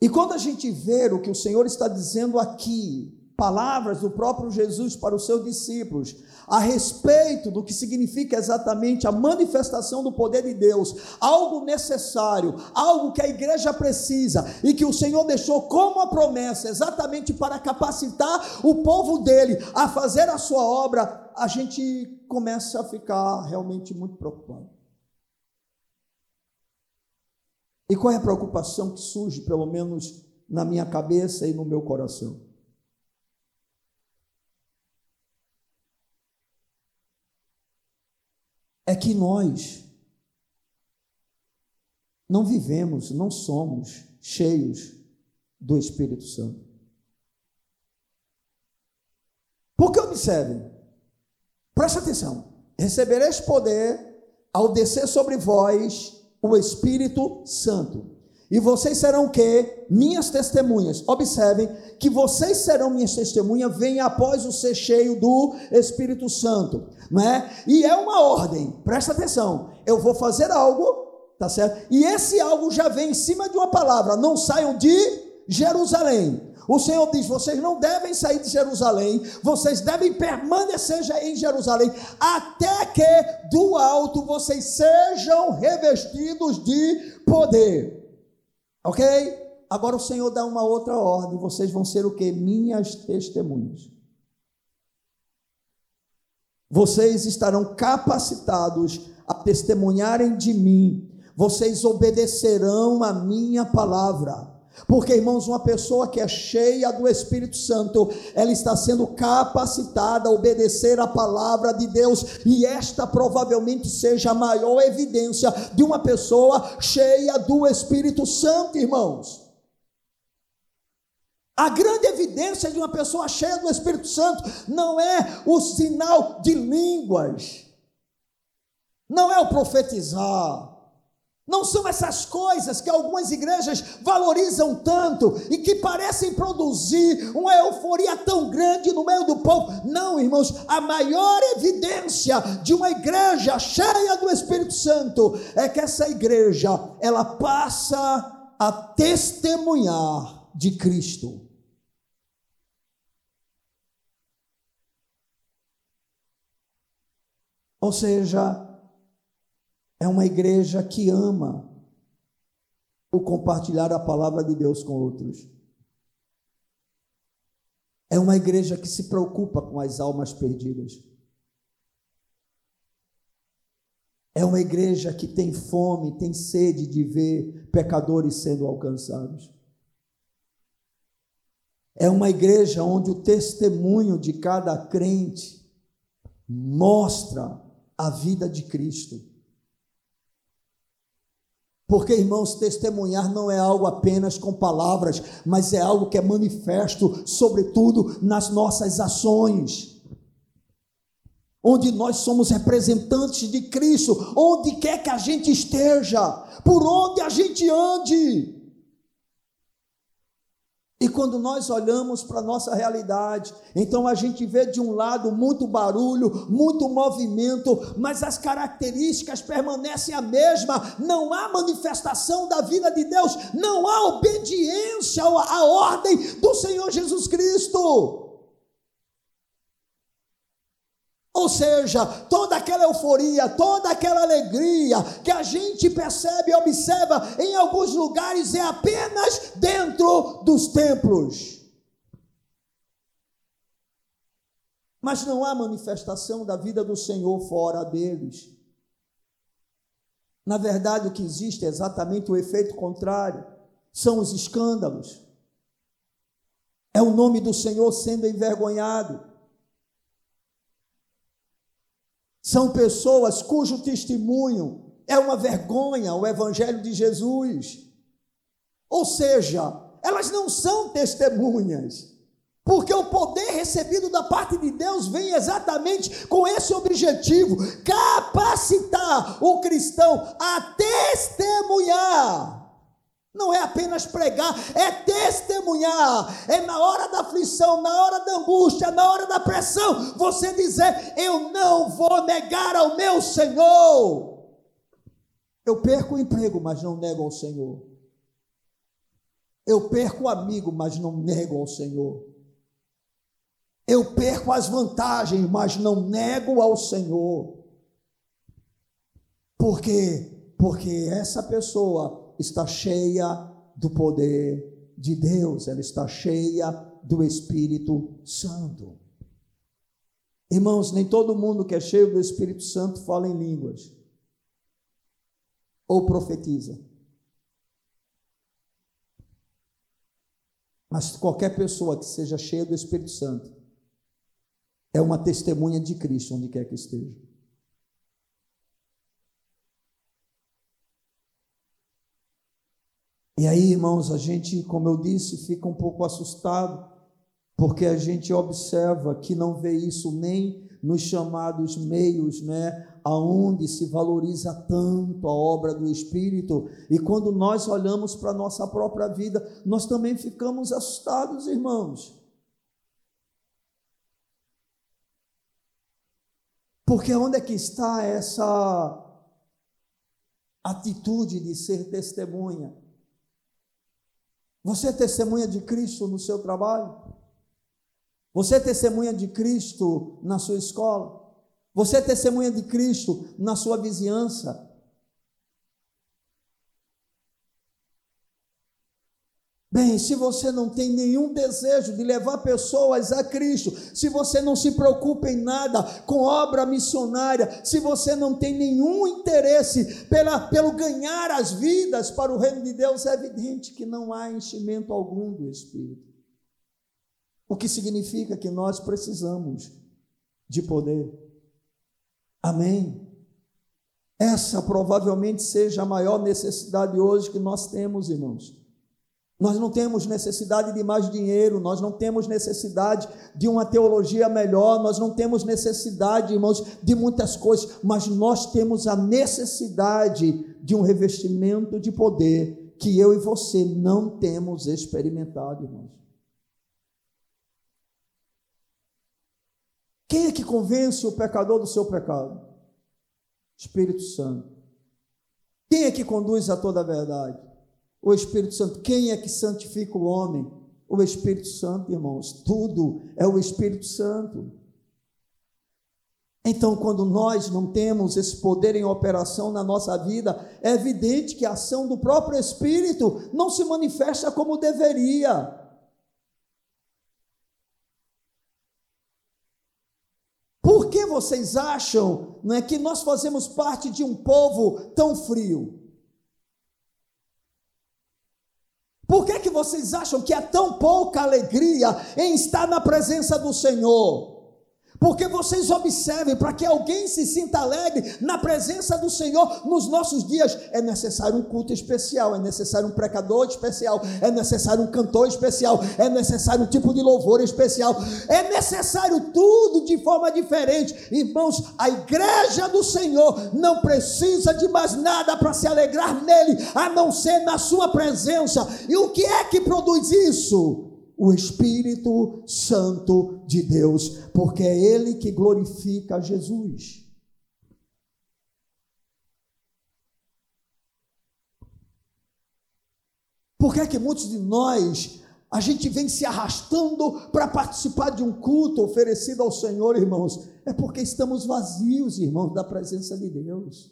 E quando a gente vê o que o Senhor está dizendo aqui, palavras do próprio Jesus para os seus discípulos a respeito do que significa exatamente a manifestação do poder de Deus, algo necessário, algo que a igreja precisa e que o Senhor deixou como a promessa, exatamente para capacitar o povo dele a fazer a sua obra, a gente começa a ficar realmente muito preocupado. E qual é a preocupação que surge, pelo menos na minha cabeça e no meu coração? É que nós não vivemos, não somos cheios do Espírito Santo. Porque observe, preste atenção: recebereis poder ao descer sobre vós o Espírito Santo. E vocês serão o quê? Minhas testemunhas. Observem que vocês serão minhas testemunhas, vem após o ser cheio do Espírito Santo, não é? E é uma ordem. Presta atenção. Eu vou fazer algo, tá certo? E esse algo já vem em cima de uma palavra. Não saiam de Jerusalém. O Senhor diz: vocês não devem sair de Jerusalém, vocês devem permanecer em Jerusalém, até que do alto vocês sejam revestidos de poder. Ok? Agora o Senhor dá uma outra ordem. Vocês vão ser o que? Minhas testemunhas. Vocês estarão capacitados a testemunharem de mim. Vocês obedecerão a minha palavra. Porque, irmãos, uma pessoa que é cheia do Espírito Santo, ela está sendo capacitada a obedecer a palavra de Deus, e esta provavelmente seja a maior evidência de uma pessoa cheia do Espírito Santo, irmãos. A grande evidência de uma pessoa cheia do Espírito Santo não é o sinal de línguas, não é o profetizar, não são essas coisas que algumas igrejas valorizam tanto e que parecem produzir uma euforia tão grande no meio do povo. Não, irmãos, a maior evidência de uma igreja cheia do Espírito Santo é que essa igreja, ela passa a testemunhar de Cristo. Ou seja, é uma igreja que ama o compartilhar a palavra de Deus com outros. É uma igreja que se preocupa com as almas perdidas. É uma igreja que tem fome, tem sede de ver pecadores sendo alcançados. É uma igreja onde o testemunho de cada crente mostra a vida de Cristo. Porque, irmãos, testemunhar não é algo apenas com palavras, mas é algo que é manifesto, sobretudo nas nossas ações. Onde nós somos representantes de Cristo, onde quer que a gente esteja, por onde a gente ande. E quando nós olhamos para a nossa realidade, então a gente vê de um lado muito barulho, muito movimento, mas as características permanecem a mesma. Não há manifestação da vida de Deus, não há obediência à ordem do Senhor Jesus Cristo. Ou seja, toda aquela euforia, toda aquela alegria que a gente percebe e observa em alguns lugares é apenas dentro dos templos. Mas não há manifestação da vida do Senhor fora deles. Na verdade, o que existe é exatamente o efeito contrário: são os escândalos. É o nome do Senhor sendo envergonhado São pessoas cujo testemunho é uma vergonha, o Evangelho de Jesus. Ou seja, elas não são testemunhas. Porque o poder recebido da parte de Deus vem exatamente com esse objetivo: capacitar o cristão a testemunhar. Não é apenas pregar, é testemunhar. É na hora da aflição, na hora da angústia, na hora da pressão, você dizer: Eu não vou negar ao meu Senhor. Eu perco o emprego, mas não nego ao Senhor. Eu perco o amigo, mas não nego ao Senhor. Eu perco as vantagens, mas não nego ao Senhor. Por quê? Porque essa pessoa está cheia do poder de Deus, ela está cheia do Espírito Santo. Irmãos, nem todo mundo que é cheio do Espírito Santo fala em línguas ou profetiza. Mas qualquer pessoa que seja cheia do Espírito Santo é uma testemunha de Cristo onde quer que esteja. E aí, irmãos, a gente, como eu disse, fica um pouco assustado, porque a gente observa que não vê isso nem nos chamados meios, né, aonde se valoriza tanto a obra do Espírito, e quando nós olhamos para a nossa própria vida, nós também ficamos assustados, irmãos. Porque onde é que está essa atitude de ser testemunha? Você é testemunha de Cristo no seu trabalho? Você é testemunha de Cristo na sua escola? Você é testemunha de Cristo na sua vizinhança? Bem, se você não tem nenhum desejo de levar pessoas a Cristo, se você não se preocupa em nada com obra missionária, se você não tem nenhum interesse pela, pelo ganhar as vidas para o reino de Deus, é evidente que não há enchimento algum do Espírito. O que significa que nós precisamos de poder. Amém? Essa provavelmente seja a maior necessidade hoje que nós temos, irmãos. Nós não temos necessidade de mais dinheiro, nós não temos necessidade de uma teologia melhor, nós não temos necessidade, irmãos, de muitas coisas, mas nós temos a necessidade de um revestimento de poder que eu e você não temos experimentado, irmãos. Quem é que convence o pecador do seu pecado? Espírito Santo. Quem é que conduz a toda a verdade? O Espírito Santo. Quem é que santifica o homem? O Espírito Santo, irmãos. Tudo é o Espírito Santo. Então, quando nós não temos esse poder em operação na nossa vida, é evidente que a ação do próprio Espírito não se manifesta como deveria. Por que vocês acham não é, que nós fazemos parte de um povo tão frio? Por que, que vocês acham que há tão pouca alegria em estar na presença do Senhor? Porque vocês observem, para que alguém se sinta alegre na presença do Senhor nos nossos dias, é necessário um culto especial, é necessário um precador especial, é necessário um cantor especial, é necessário um tipo de louvor especial, é necessário tudo de forma diferente. Irmãos, a igreja do Senhor não precisa de mais nada para se alegrar nele, a não ser na sua presença. E o que é que produz isso? O Espírito Santo de Deus, porque é Ele que glorifica Jesus. Por que é que muitos de nós a gente vem se arrastando para participar de um culto oferecido ao Senhor, irmãos? É porque estamos vazios, irmãos, da presença de Deus.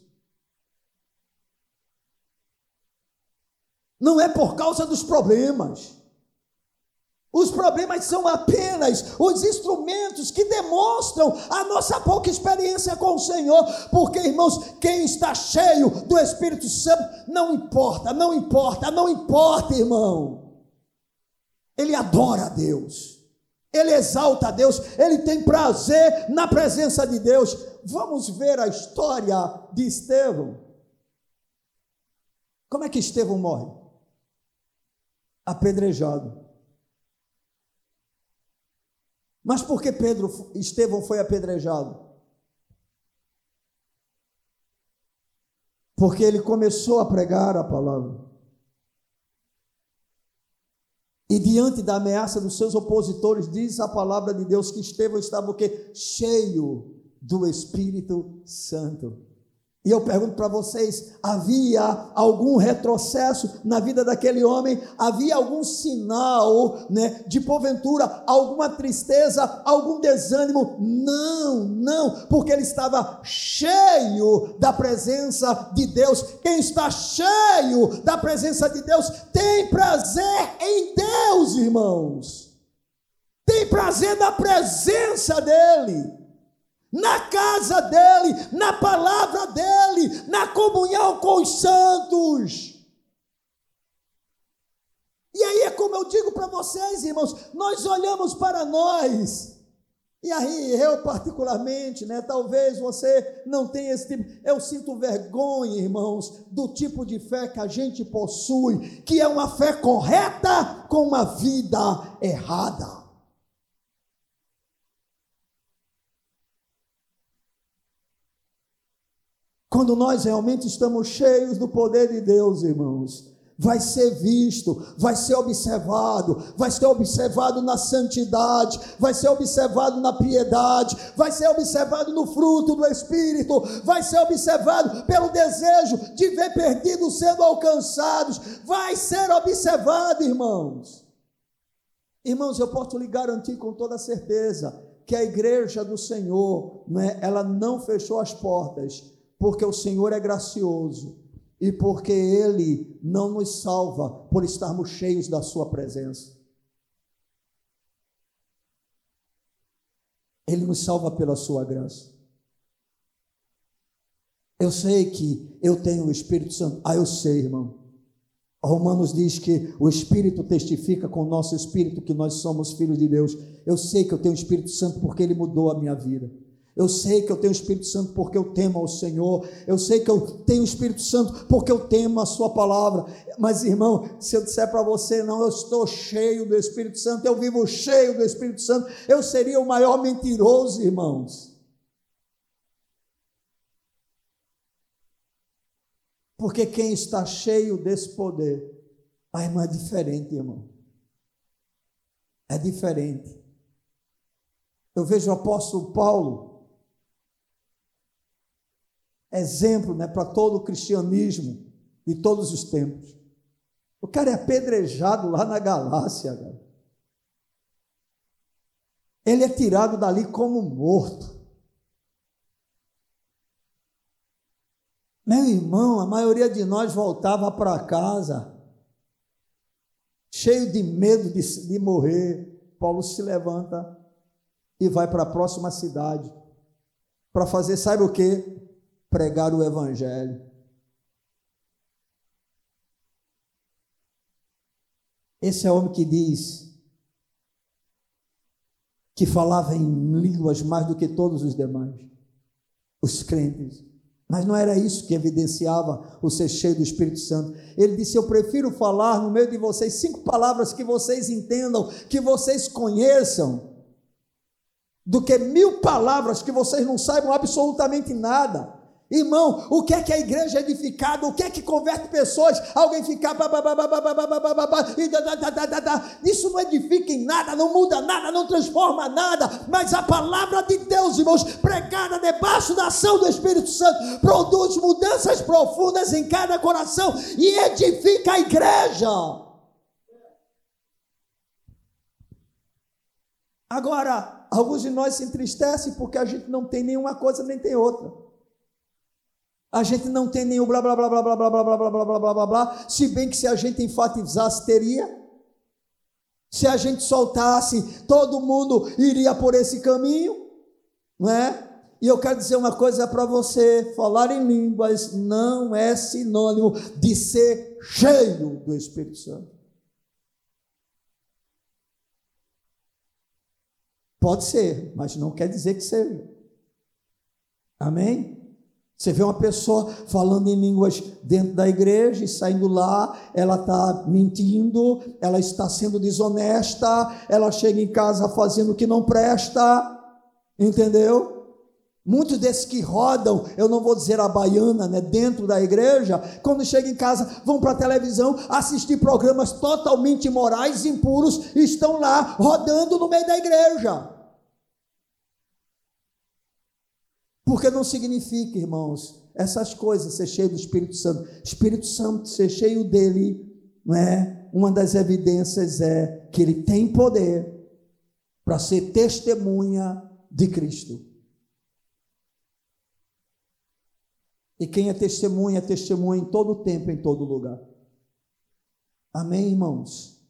Não é por causa dos problemas. Os problemas são apenas os instrumentos que demonstram a nossa pouca experiência com o Senhor, porque, irmãos, quem está cheio do Espírito Santo, não importa, não importa, não importa, irmão. Ele adora a Deus, ele exalta a Deus, ele tem prazer na presença de Deus. Vamos ver a história de Estevão. Como é que Estevão morre? Apedrejado. Mas por que Pedro, Estevão foi apedrejado? Porque ele começou a pregar a palavra. E diante da ameaça dos seus opositores, diz a palavra de Deus que Estevão estava o quê? Cheio do Espírito Santo. E eu pergunto para vocês: havia algum retrocesso na vida daquele homem? Havia algum sinal, né, de porventura, alguma tristeza, algum desânimo? Não, não, porque ele estava cheio da presença de Deus. Quem está cheio da presença de Deus tem prazer em Deus, irmãos. Tem prazer na presença dEle na casa dele, na palavra dele, na comunhão com os santos. E aí é como eu digo para vocês, irmãos, nós olhamos para nós. E aí, eu particularmente, né, talvez você não tenha esse tipo, eu sinto vergonha, irmãos, do tipo de fé que a gente possui, que é uma fé correta com uma vida errada. Quando nós realmente estamos cheios do poder de Deus, irmãos, vai ser visto, vai ser observado, vai ser observado na santidade, vai ser observado na piedade, vai ser observado no fruto do Espírito, vai ser observado pelo desejo de ver perdidos sendo alcançados, vai ser observado, irmãos. Irmãos, eu posso lhe garantir com toda certeza que a igreja do Senhor, né, ela não fechou as portas porque o Senhor é gracioso e porque Ele não nos salva por estarmos cheios da Sua presença. Ele nos salva pela Sua graça. Eu sei que eu tenho o Espírito Santo. Ah, eu sei, irmão. Romanos diz que o Espírito testifica com o nosso espírito que nós somos filhos de Deus. Eu sei que eu tenho o Espírito Santo porque ele mudou a minha vida. Eu sei que eu tenho o Espírito Santo porque eu temo ao Senhor. Eu sei que eu tenho o Espírito Santo porque eu temo a Sua palavra. Mas, irmão, se eu disser para você, não, eu estou cheio do Espírito Santo, eu vivo cheio do Espírito Santo, eu seria o maior mentiroso, irmãos. Porque quem está cheio desse poder, a irmã é diferente, irmão. É diferente. Eu vejo o apóstolo Paulo exemplo né, para todo o cristianismo de todos os tempos. O cara é apedrejado lá na Galácia. Cara. Ele é tirado dali como morto. Meu irmão, a maioria de nós voltava para casa cheio de medo de, de morrer. Paulo se levanta e vai para a próxima cidade para fazer, sabe o que? Pregar o Evangelho. Esse é o homem que diz que falava em línguas mais do que todos os demais, os crentes. Mas não era isso que evidenciava o ser cheio do Espírito Santo. Ele disse: Eu prefiro falar no meio de vocês cinco palavras que vocês entendam, que vocês conheçam, do que mil palavras que vocês não saibam absolutamente nada. Irmão, o que é que a igreja é edificada? O que é que converte pessoas? Alguém ficar isso não edifica em nada, não muda nada, não transforma nada, mas a palavra de Deus, irmãos, pregada debaixo da ação do Espírito Santo, produz mudanças profundas em cada coração e edifica a igreja. Agora, alguns de nós se entristecem porque a gente não tem nenhuma coisa nem tem outra. A gente não tem nenhum blá blá blá blá blá blá blá blá blá blá blá blá blá blá, se bem que se a gente enfatizasse teria. Se a gente soltasse, todo mundo iria por esse caminho, não é? E eu quero dizer uma coisa para você: falar em línguas não é sinônimo de ser cheio do Espírito Santo. Pode ser, mas não quer dizer que seja. Amém? Você vê uma pessoa falando em línguas dentro da igreja e saindo lá, ela está mentindo, ela está sendo desonesta, ela chega em casa fazendo o que não presta, entendeu? Muitos desses que rodam, eu não vou dizer a baiana, né, dentro da igreja, quando chegam em casa, vão para a televisão assistir programas totalmente imorais, impuros, e estão lá rodando no meio da igreja. Porque não significa, irmãos, essas coisas, ser cheio do Espírito Santo. Espírito Santo, ser cheio dele, não é? Uma das evidências é que ele tem poder para ser testemunha de Cristo. E quem é testemunha, é testemunha em todo tempo, em todo lugar. Amém, irmãos?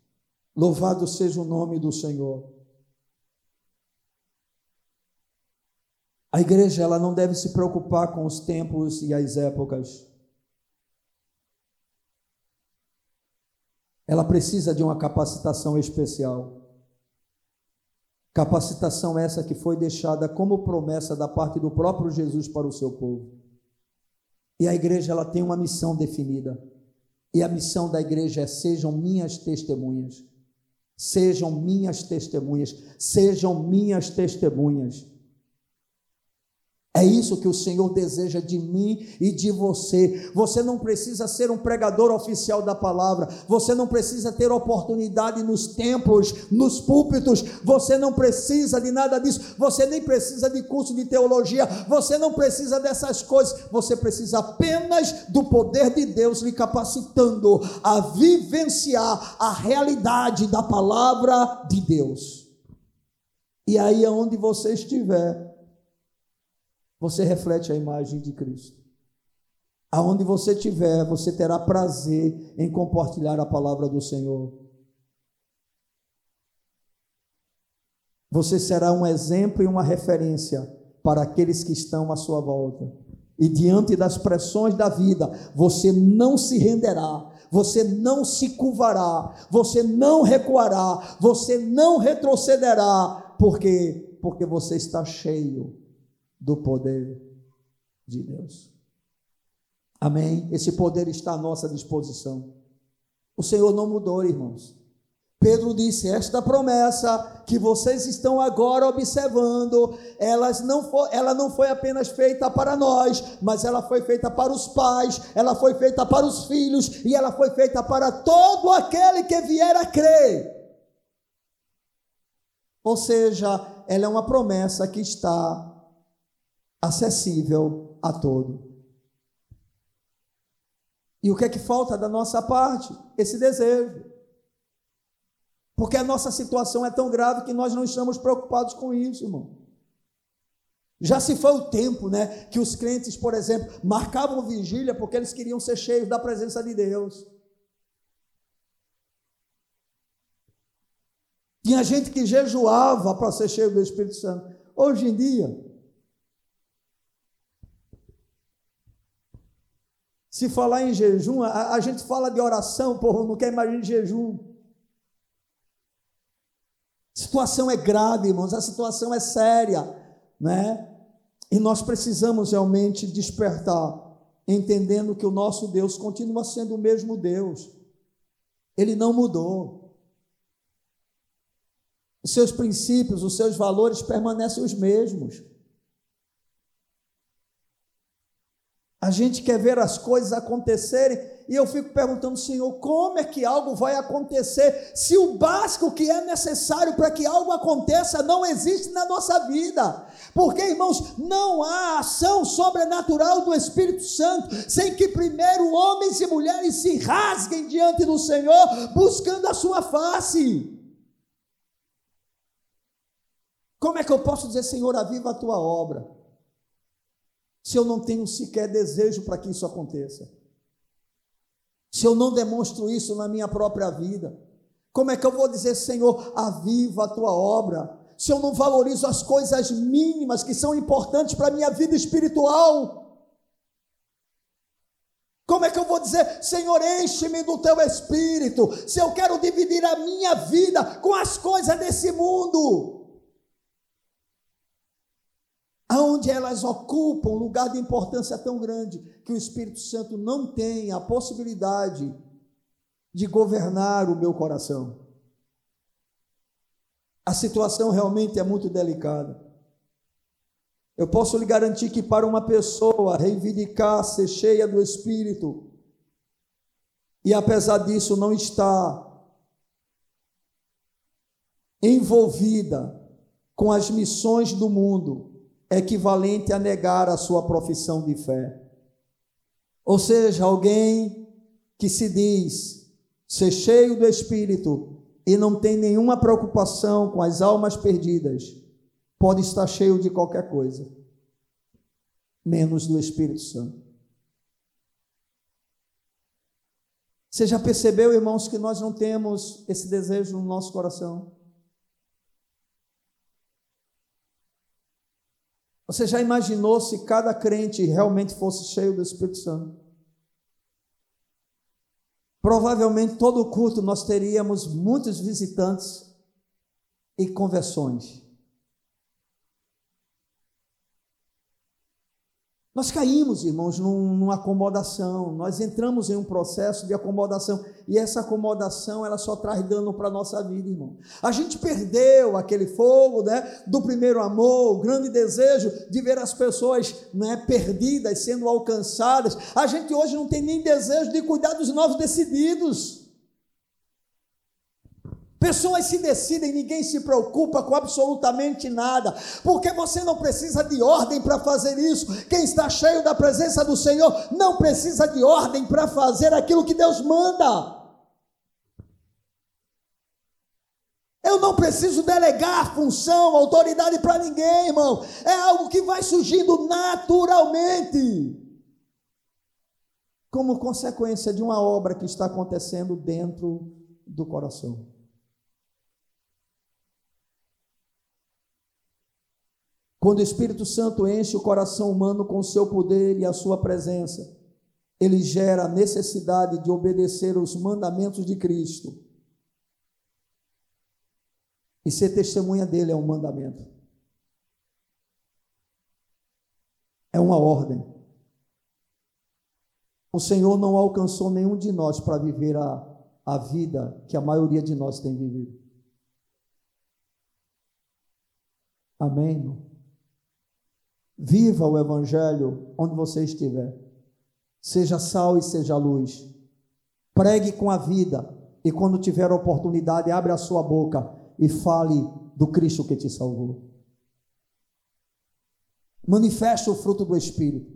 Louvado seja o nome do Senhor. A igreja ela não deve se preocupar com os tempos e as épocas. Ela precisa de uma capacitação especial. Capacitação essa que foi deixada como promessa da parte do próprio Jesus para o seu povo. E a igreja ela tem uma missão definida. E a missão da igreja é: sejam minhas testemunhas. Sejam minhas testemunhas. Sejam minhas testemunhas. É isso que o Senhor deseja de mim e de você. Você não precisa ser um pregador oficial da palavra, você não precisa ter oportunidade nos templos, nos púlpitos, você não precisa de nada disso, você nem precisa de curso de teologia, você não precisa dessas coisas, você precisa apenas do poder de Deus lhe capacitando a vivenciar a realidade da palavra de Deus. E aí, aonde você estiver, você reflete a imagem de Cristo. Aonde você estiver, você terá prazer em compartilhar a palavra do Senhor. Você será um exemplo e uma referência para aqueles que estão à sua volta. E diante das pressões da vida, você não se renderá, você não se curvará, você não recuará, você não retrocederá, porque porque você está cheio do poder de Deus. Amém? Esse poder está à nossa disposição. O Senhor não mudou, irmãos. Pedro disse: Esta promessa que vocês estão agora observando, elas não ela não foi apenas feita para nós, mas ela foi feita para os pais, ela foi feita para os filhos e ela foi feita para todo aquele que vier a crer. Ou seja, ela é uma promessa que está acessível a todo. E o que é que falta da nossa parte? Esse desejo. Porque a nossa situação é tão grave que nós não estamos preocupados com isso, irmão. Já se foi o tempo, né, que os crentes, por exemplo, marcavam vigília porque eles queriam ser cheios da presença de Deus. Tinha gente que jejuava para ser cheio do Espírito Santo. Hoje em dia, Se falar em jejum, a, a gente fala de oração, porra, não quer mais jejum. A situação é grave, irmãos, a situação é séria, né? E nós precisamos realmente despertar, entendendo que o nosso Deus continua sendo o mesmo Deus. Ele não mudou. Os seus princípios, os seus valores permanecem os mesmos. A gente quer ver as coisas acontecerem e eu fico perguntando, Senhor, como é que algo vai acontecer se o básico que é necessário para que algo aconteça não existe na nossa vida? Porque, irmãos, não há ação sobrenatural do Espírito Santo sem que primeiro homens e mulheres se rasguem diante do Senhor buscando a sua face. Como é que eu posso dizer, Senhor, aviva a tua obra? Se eu não tenho sequer desejo para que isso aconteça? Se eu não demonstro isso na minha própria vida? Como é que eu vou dizer, Senhor, aviva a tua obra? Se eu não valorizo as coisas mínimas que são importantes para a minha vida espiritual? Como é que eu vou dizer, Senhor, enche-me do teu espírito, se eu quero dividir a minha vida com as coisas desse mundo? Aonde elas ocupam um lugar de importância tão grande que o Espírito Santo não tem a possibilidade de governar o meu coração. A situação realmente é muito delicada. Eu posso lhe garantir que para uma pessoa reivindicar ser cheia do Espírito, e apesar disso não estar envolvida com as missões do mundo, equivalente a negar a sua profissão de fé. Ou seja, alguém que se diz ser cheio do Espírito e não tem nenhuma preocupação com as almas perdidas, pode estar cheio de qualquer coisa, menos do Espírito Santo. Você já percebeu, irmãos, que nós não temos esse desejo no nosso coração? Você já imaginou se cada crente realmente fosse cheio do Espírito Santo? Provavelmente todo culto nós teríamos muitos visitantes e conversões. Nós caímos, irmãos, num, numa acomodação, nós entramos em um processo de acomodação, e essa acomodação, ela só traz dano para a nossa vida, irmão. A gente perdeu aquele fogo, né, do primeiro amor, o grande desejo de ver as pessoas, né, perdidas, sendo alcançadas. A gente hoje não tem nem desejo de cuidar dos novos decididos. Pessoas se decidem, ninguém se preocupa com absolutamente nada, porque você não precisa de ordem para fazer isso. Quem está cheio da presença do Senhor não precisa de ordem para fazer aquilo que Deus manda. Eu não preciso delegar função, autoridade para ninguém, irmão. É algo que vai surgindo naturalmente, como consequência de uma obra que está acontecendo dentro do coração. Quando o Espírito Santo enche o coração humano com o seu poder e a sua presença, ele gera a necessidade de obedecer os mandamentos de Cristo. E ser testemunha dele é um mandamento. É uma ordem. O Senhor não alcançou nenhum de nós para viver a, a vida que a maioria de nós tem vivido. Amém? Irmão? Viva o Evangelho onde você estiver. Seja sal e seja luz. Pregue com a vida. E quando tiver oportunidade, abra a sua boca e fale do Cristo que te salvou. Manifeste o fruto do Espírito.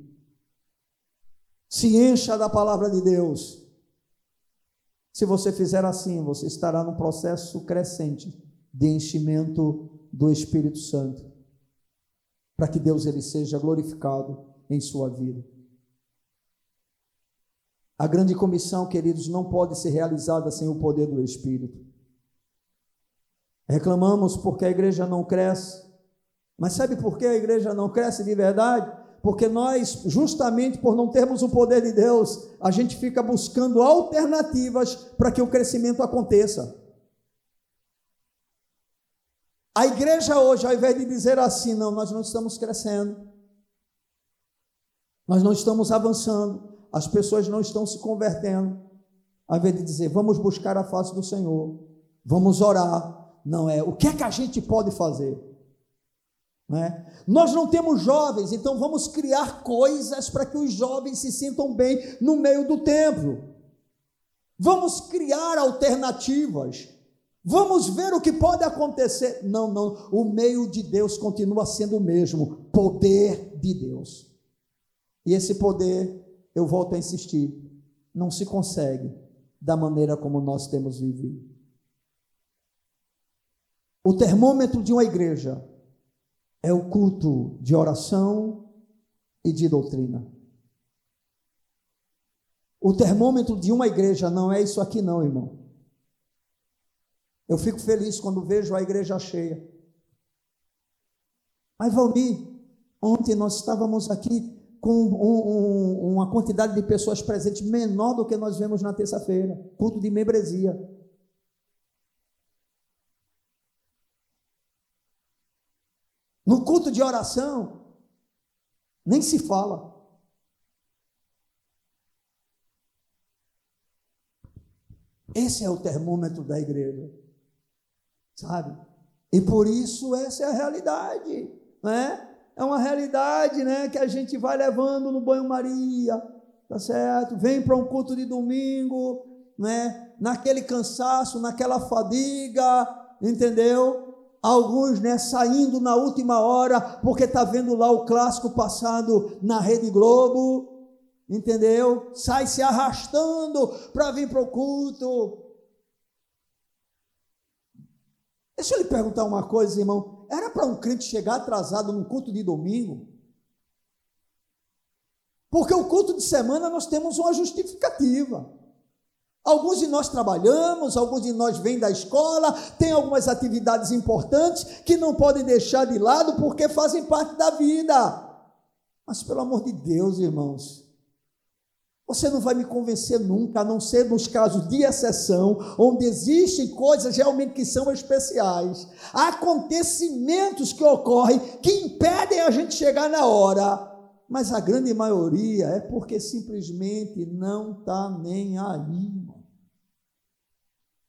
Se encha da palavra de Deus. Se você fizer assim, você estará no processo crescente de enchimento do Espírito Santo para que Deus ele seja glorificado em sua vida. A grande comissão, queridos, não pode ser realizada sem o poder do Espírito. Reclamamos porque a igreja não cresce, mas sabe por que a igreja não cresce de verdade? Porque nós, justamente por não termos o poder de Deus, a gente fica buscando alternativas para que o crescimento aconteça. A igreja hoje, ao invés de dizer assim, não, nós não estamos crescendo, nós não estamos avançando, as pessoas não estão se convertendo, ao invés de dizer, vamos buscar a face do Senhor, vamos orar, não é, o que é que a gente pode fazer? Não é? Nós não temos jovens, então vamos criar coisas para que os jovens se sintam bem no meio do templo. Vamos criar alternativas. Vamos ver o que pode acontecer. Não, não. O meio de Deus continua sendo o mesmo poder de Deus. E esse poder, eu volto a insistir, não se consegue da maneira como nós temos vivido. O termômetro de uma igreja é o culto de oração e de doutrina. O termômetro de uma igreja não é isso aqui, não, irmão. Eu fico feliz quando vejo a igreja cheia. Mas, Valmir, ontem nós estávamos aqui com um, um, uma quantidade de pessoas presentes menor do que nós vemos na terça-feira culto de membresia. No culto de oração, Nem se fala. Esse é o termômetro da igreja, sabe? E por isso essa é a realidade, né? É uma realidade, né, que a gente vai levando no banho-maria, tá certo? Vem para um culto de domingo, né? Naquele cansaço, naquela fadiga, entendeu? Alguns, né, saindo na última hora, porque está vendo lá o clássico passado na Rede Globo, entendeu? Sai se arrastando para vir para o culto. Deixa eu lhe perguntar uma coisa, irmão. Era para um crente chegar atrasado num culto de domingo? Porque o culto de semana nós temos uma justificativa. Alguns de nós trabalhamos, alguns de nós vêm da escola, tem algumas atividades importantes que não podem deixar de lado porque fazem parte da vida. Mas pelo amor de Deus, irmãos, você não vai me convencer nunca, a não ser nos casos de exceção, onde existem coisas realmente que são especiais, acontecimentos que ocorrem que impedem a gente chegar na hora, mas a grande maioria é porque simplesmente não está nem aí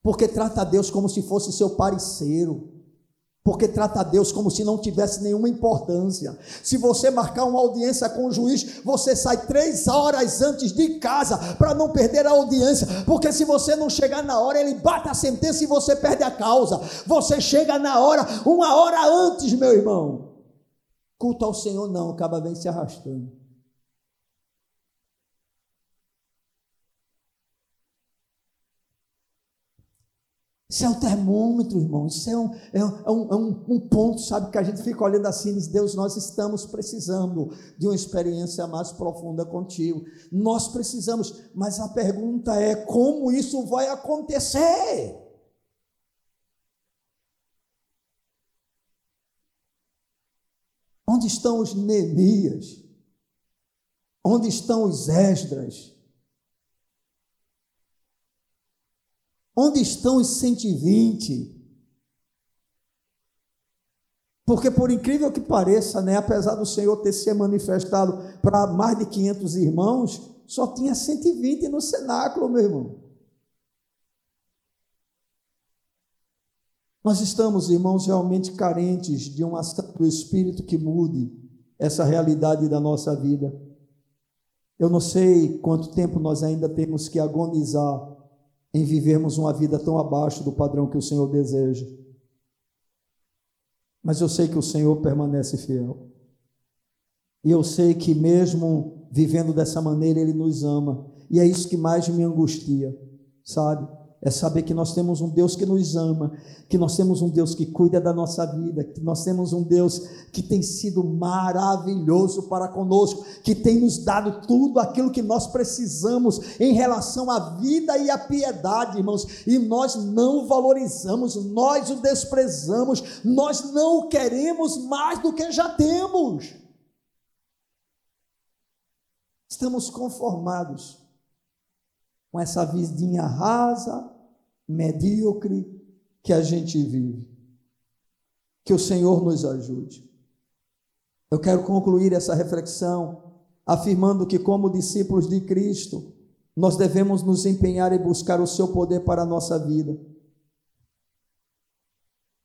porque trata Deus como se fosse seu parceiro, porque trata Deus como se não tivesse nenhuma importância. Se você marcar uma audiência com o juiz, você sai três horas antes de casa para não perder a audiência, porque se você não chegar na hora, ele bate a sentença e você perde a causa. Você chega na hora, uma hora antes, meu irmão. Culto ao Senhor não, acaba bem se arrastando. Isso é um termômetro, irmão. Isso é um, é um, é um, um, ponto, sabe, que a gente fica olhando assim e diz: Deus, nós estamos precisando de uma experiência mais profunda contigo. Nós precisamos, mas a pergunta é: como isso vai acontecer? Onde estão os Neemias? Onde estão os Esdras? Onde estão os 120? Porque, por incrível que pareça, né, apesar do Senhor ter se manifestado para mais de 500 irmãos, só tinha 120 no cenáculo, meu irmão. Nós estamos, irmãos, realmente carentes de um ação do Espírito que mude essa realidade da nossa vida. Eu não sei quanto tempo nós ainda temos que agonizar em vivermos uma vida tão abaixo do padrão que o Senhor deseja. Mas eu sei que o Senhor permanece fiel. E eu sei que mesmo vivendo dessa maneira, Ele nos ama. E é isso que mais me angustia, sabe? É saber que nós temos um Deus que nos ama, que nós temos um Deus que cuida da nossa vida, que nós temos um Deus que tem sido maravilhoso para conosco, que tem nos dado tudo aquilo que nós precisamos em relação à vida e à piedade, irmãos, e nós não valorizamos, nós o desprezamos, nós não o queremos mais do que já temos. Estamos conformados com essa vidinha rasa, medíocre que a gente vive. Que o Senhor nos ajude. Eu quero concluir essa reflexão afirmando que, como discípulos de Cristo, nós devemos nos empenhar e buscar o seu poder para a nossa vida.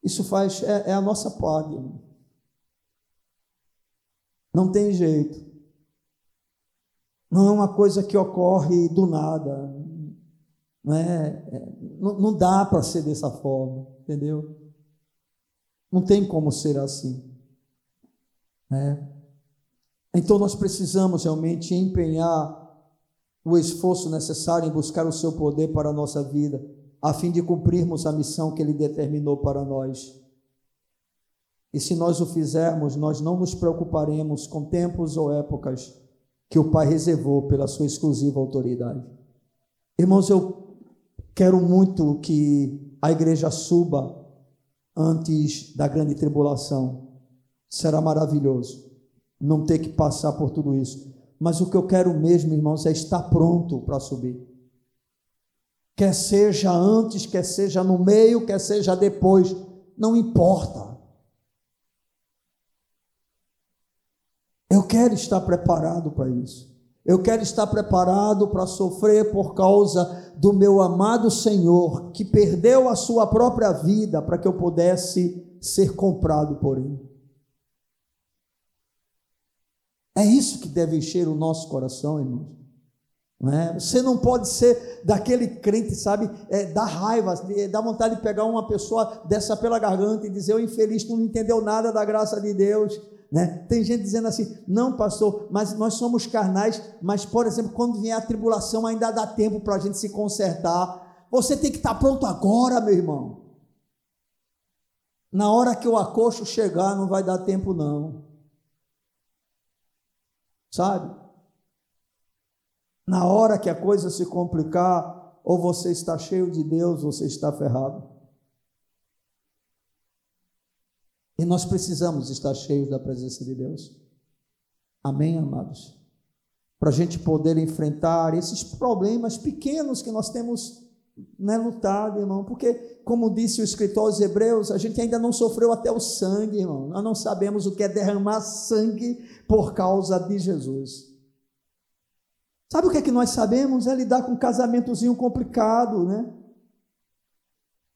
Isso faz, é, é a nossa parte. Não tem jeito. Não é uma coisa que ocorre do nada. Não, é, é não, não dá para ser dessa forma, entendeu? Não tem como ser assim. Né? Então nós precisamos realmente empenhar o esforço necessário em buscar o seu poder para a nossa vida, a fim de cumprirmos a missão que ele determinou para nós. E se nós o fizermos, nós não nos preocuparemos com tempos ou épocas que o Pai reservou pela sua exclusiva autoridade. Irmãos, eu quero muito que a igreja suba antes da grande tribulação. Será maravilhoso não ter que passar por tudo isso. Mas o que eu quero mesmo, irmãos, é estar pronto para subir. Quer seja antes, quer seja no meio, quer seja depois, não importa. quero estar preparado para isso. Eu quero estar preparado para sofrer por causa do meu amado Senhor, que perdeu a sua própria vida para que eu pudesse ser comprado por Ele. É isso que deve encher o nosso coração, irmãos. Não é? Você não pode ser daquele crente, sabe, é, da raiva, dá vontade de pegar uma pessoa dessa pela garganta e dizer: O infeliz, não entendeu nada da graça de Deus. Né? Tem gente dizendo assim: não, pastor, mas nós somos carnais, mas, por exemplo, quando vier a tribulação, ainda dá tempo para a gente se consertar. Você tem que estar pronto agora, meu irmão. Na hora que o acocho chegar, não vai dar tempo, não. Sabe? Na hora que a coisa se complicar, ou você está cheio de Deus, ou você está ferrado. E nós precisamos estar cheios da presença de Deus. Amém, amados? Para a gente poder enfrentar esses problemas pequenos que nós temos né, lutado, irmão. Porque, como disse o escritor aos Hebreus, a gente ainda não sofreu até o sangue, irmão. Nós não sabemos o que é derramar sangue por causa de Jesus. Sabe o que é que nós sabemos? É lidar com um casamentozinho complicado, né?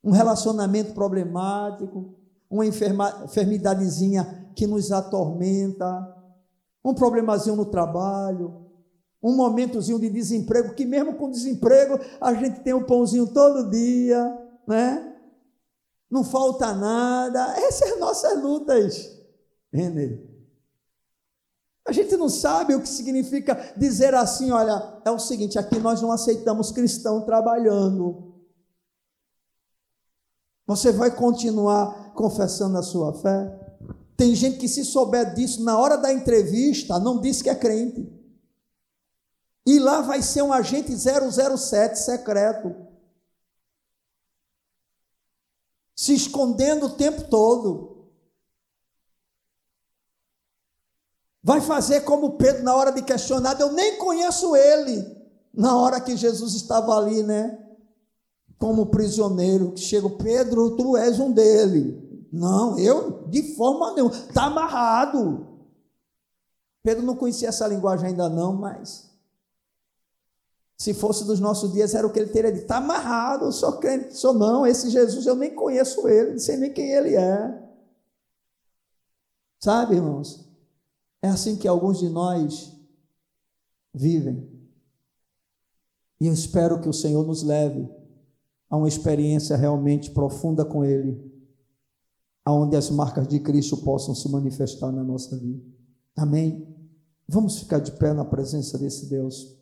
Um relacionamento problemático, uma enfermidadezinha que nos atormenta, um problemazinho no trabalho, um momentozinho de desemprego, que mesmo com desemprego a gente tem um pãozinho todo dia, né? Não falta nada. Essas são as nossas lutas, Renê. A gente não sabe o que significa dizer assim: olha, é o seguinte, aqui nós não aceitamos cristão trabalhando. Você vai continuar confessando a sua fé? Tem gente que, se souber disso, na hora da entrevista, não diz que é crente. E lá vai ser um agente 007 secreto. Se escondendo o tempo todo. Vai fazer como Pedro na hora de questionar, eu nem conheço ele. Na hora que Jesus estava ali, né? Como prisioneiro, chega, Pedro, tu és um dele. Não, eu de forma nenhuma, está amarrado. Pedro não conhecia essa linguagem ainda não, mas se fosse dos nossos dias, era o que ele teria dito. Está amarrado, eu sou crente, sou não, esse Jesus eu nem conheço ele, não sei nem quem ele é. Sabe, irmãos? É assim que alguns de nós vivem. E eu espero que o Senhor nos leve a uma experiência realmente profunda com Ele, aonde as marcas de Cristo possam se manifestar na nossa vida. Amém? Vamos ficar de pé na presença desse Deus.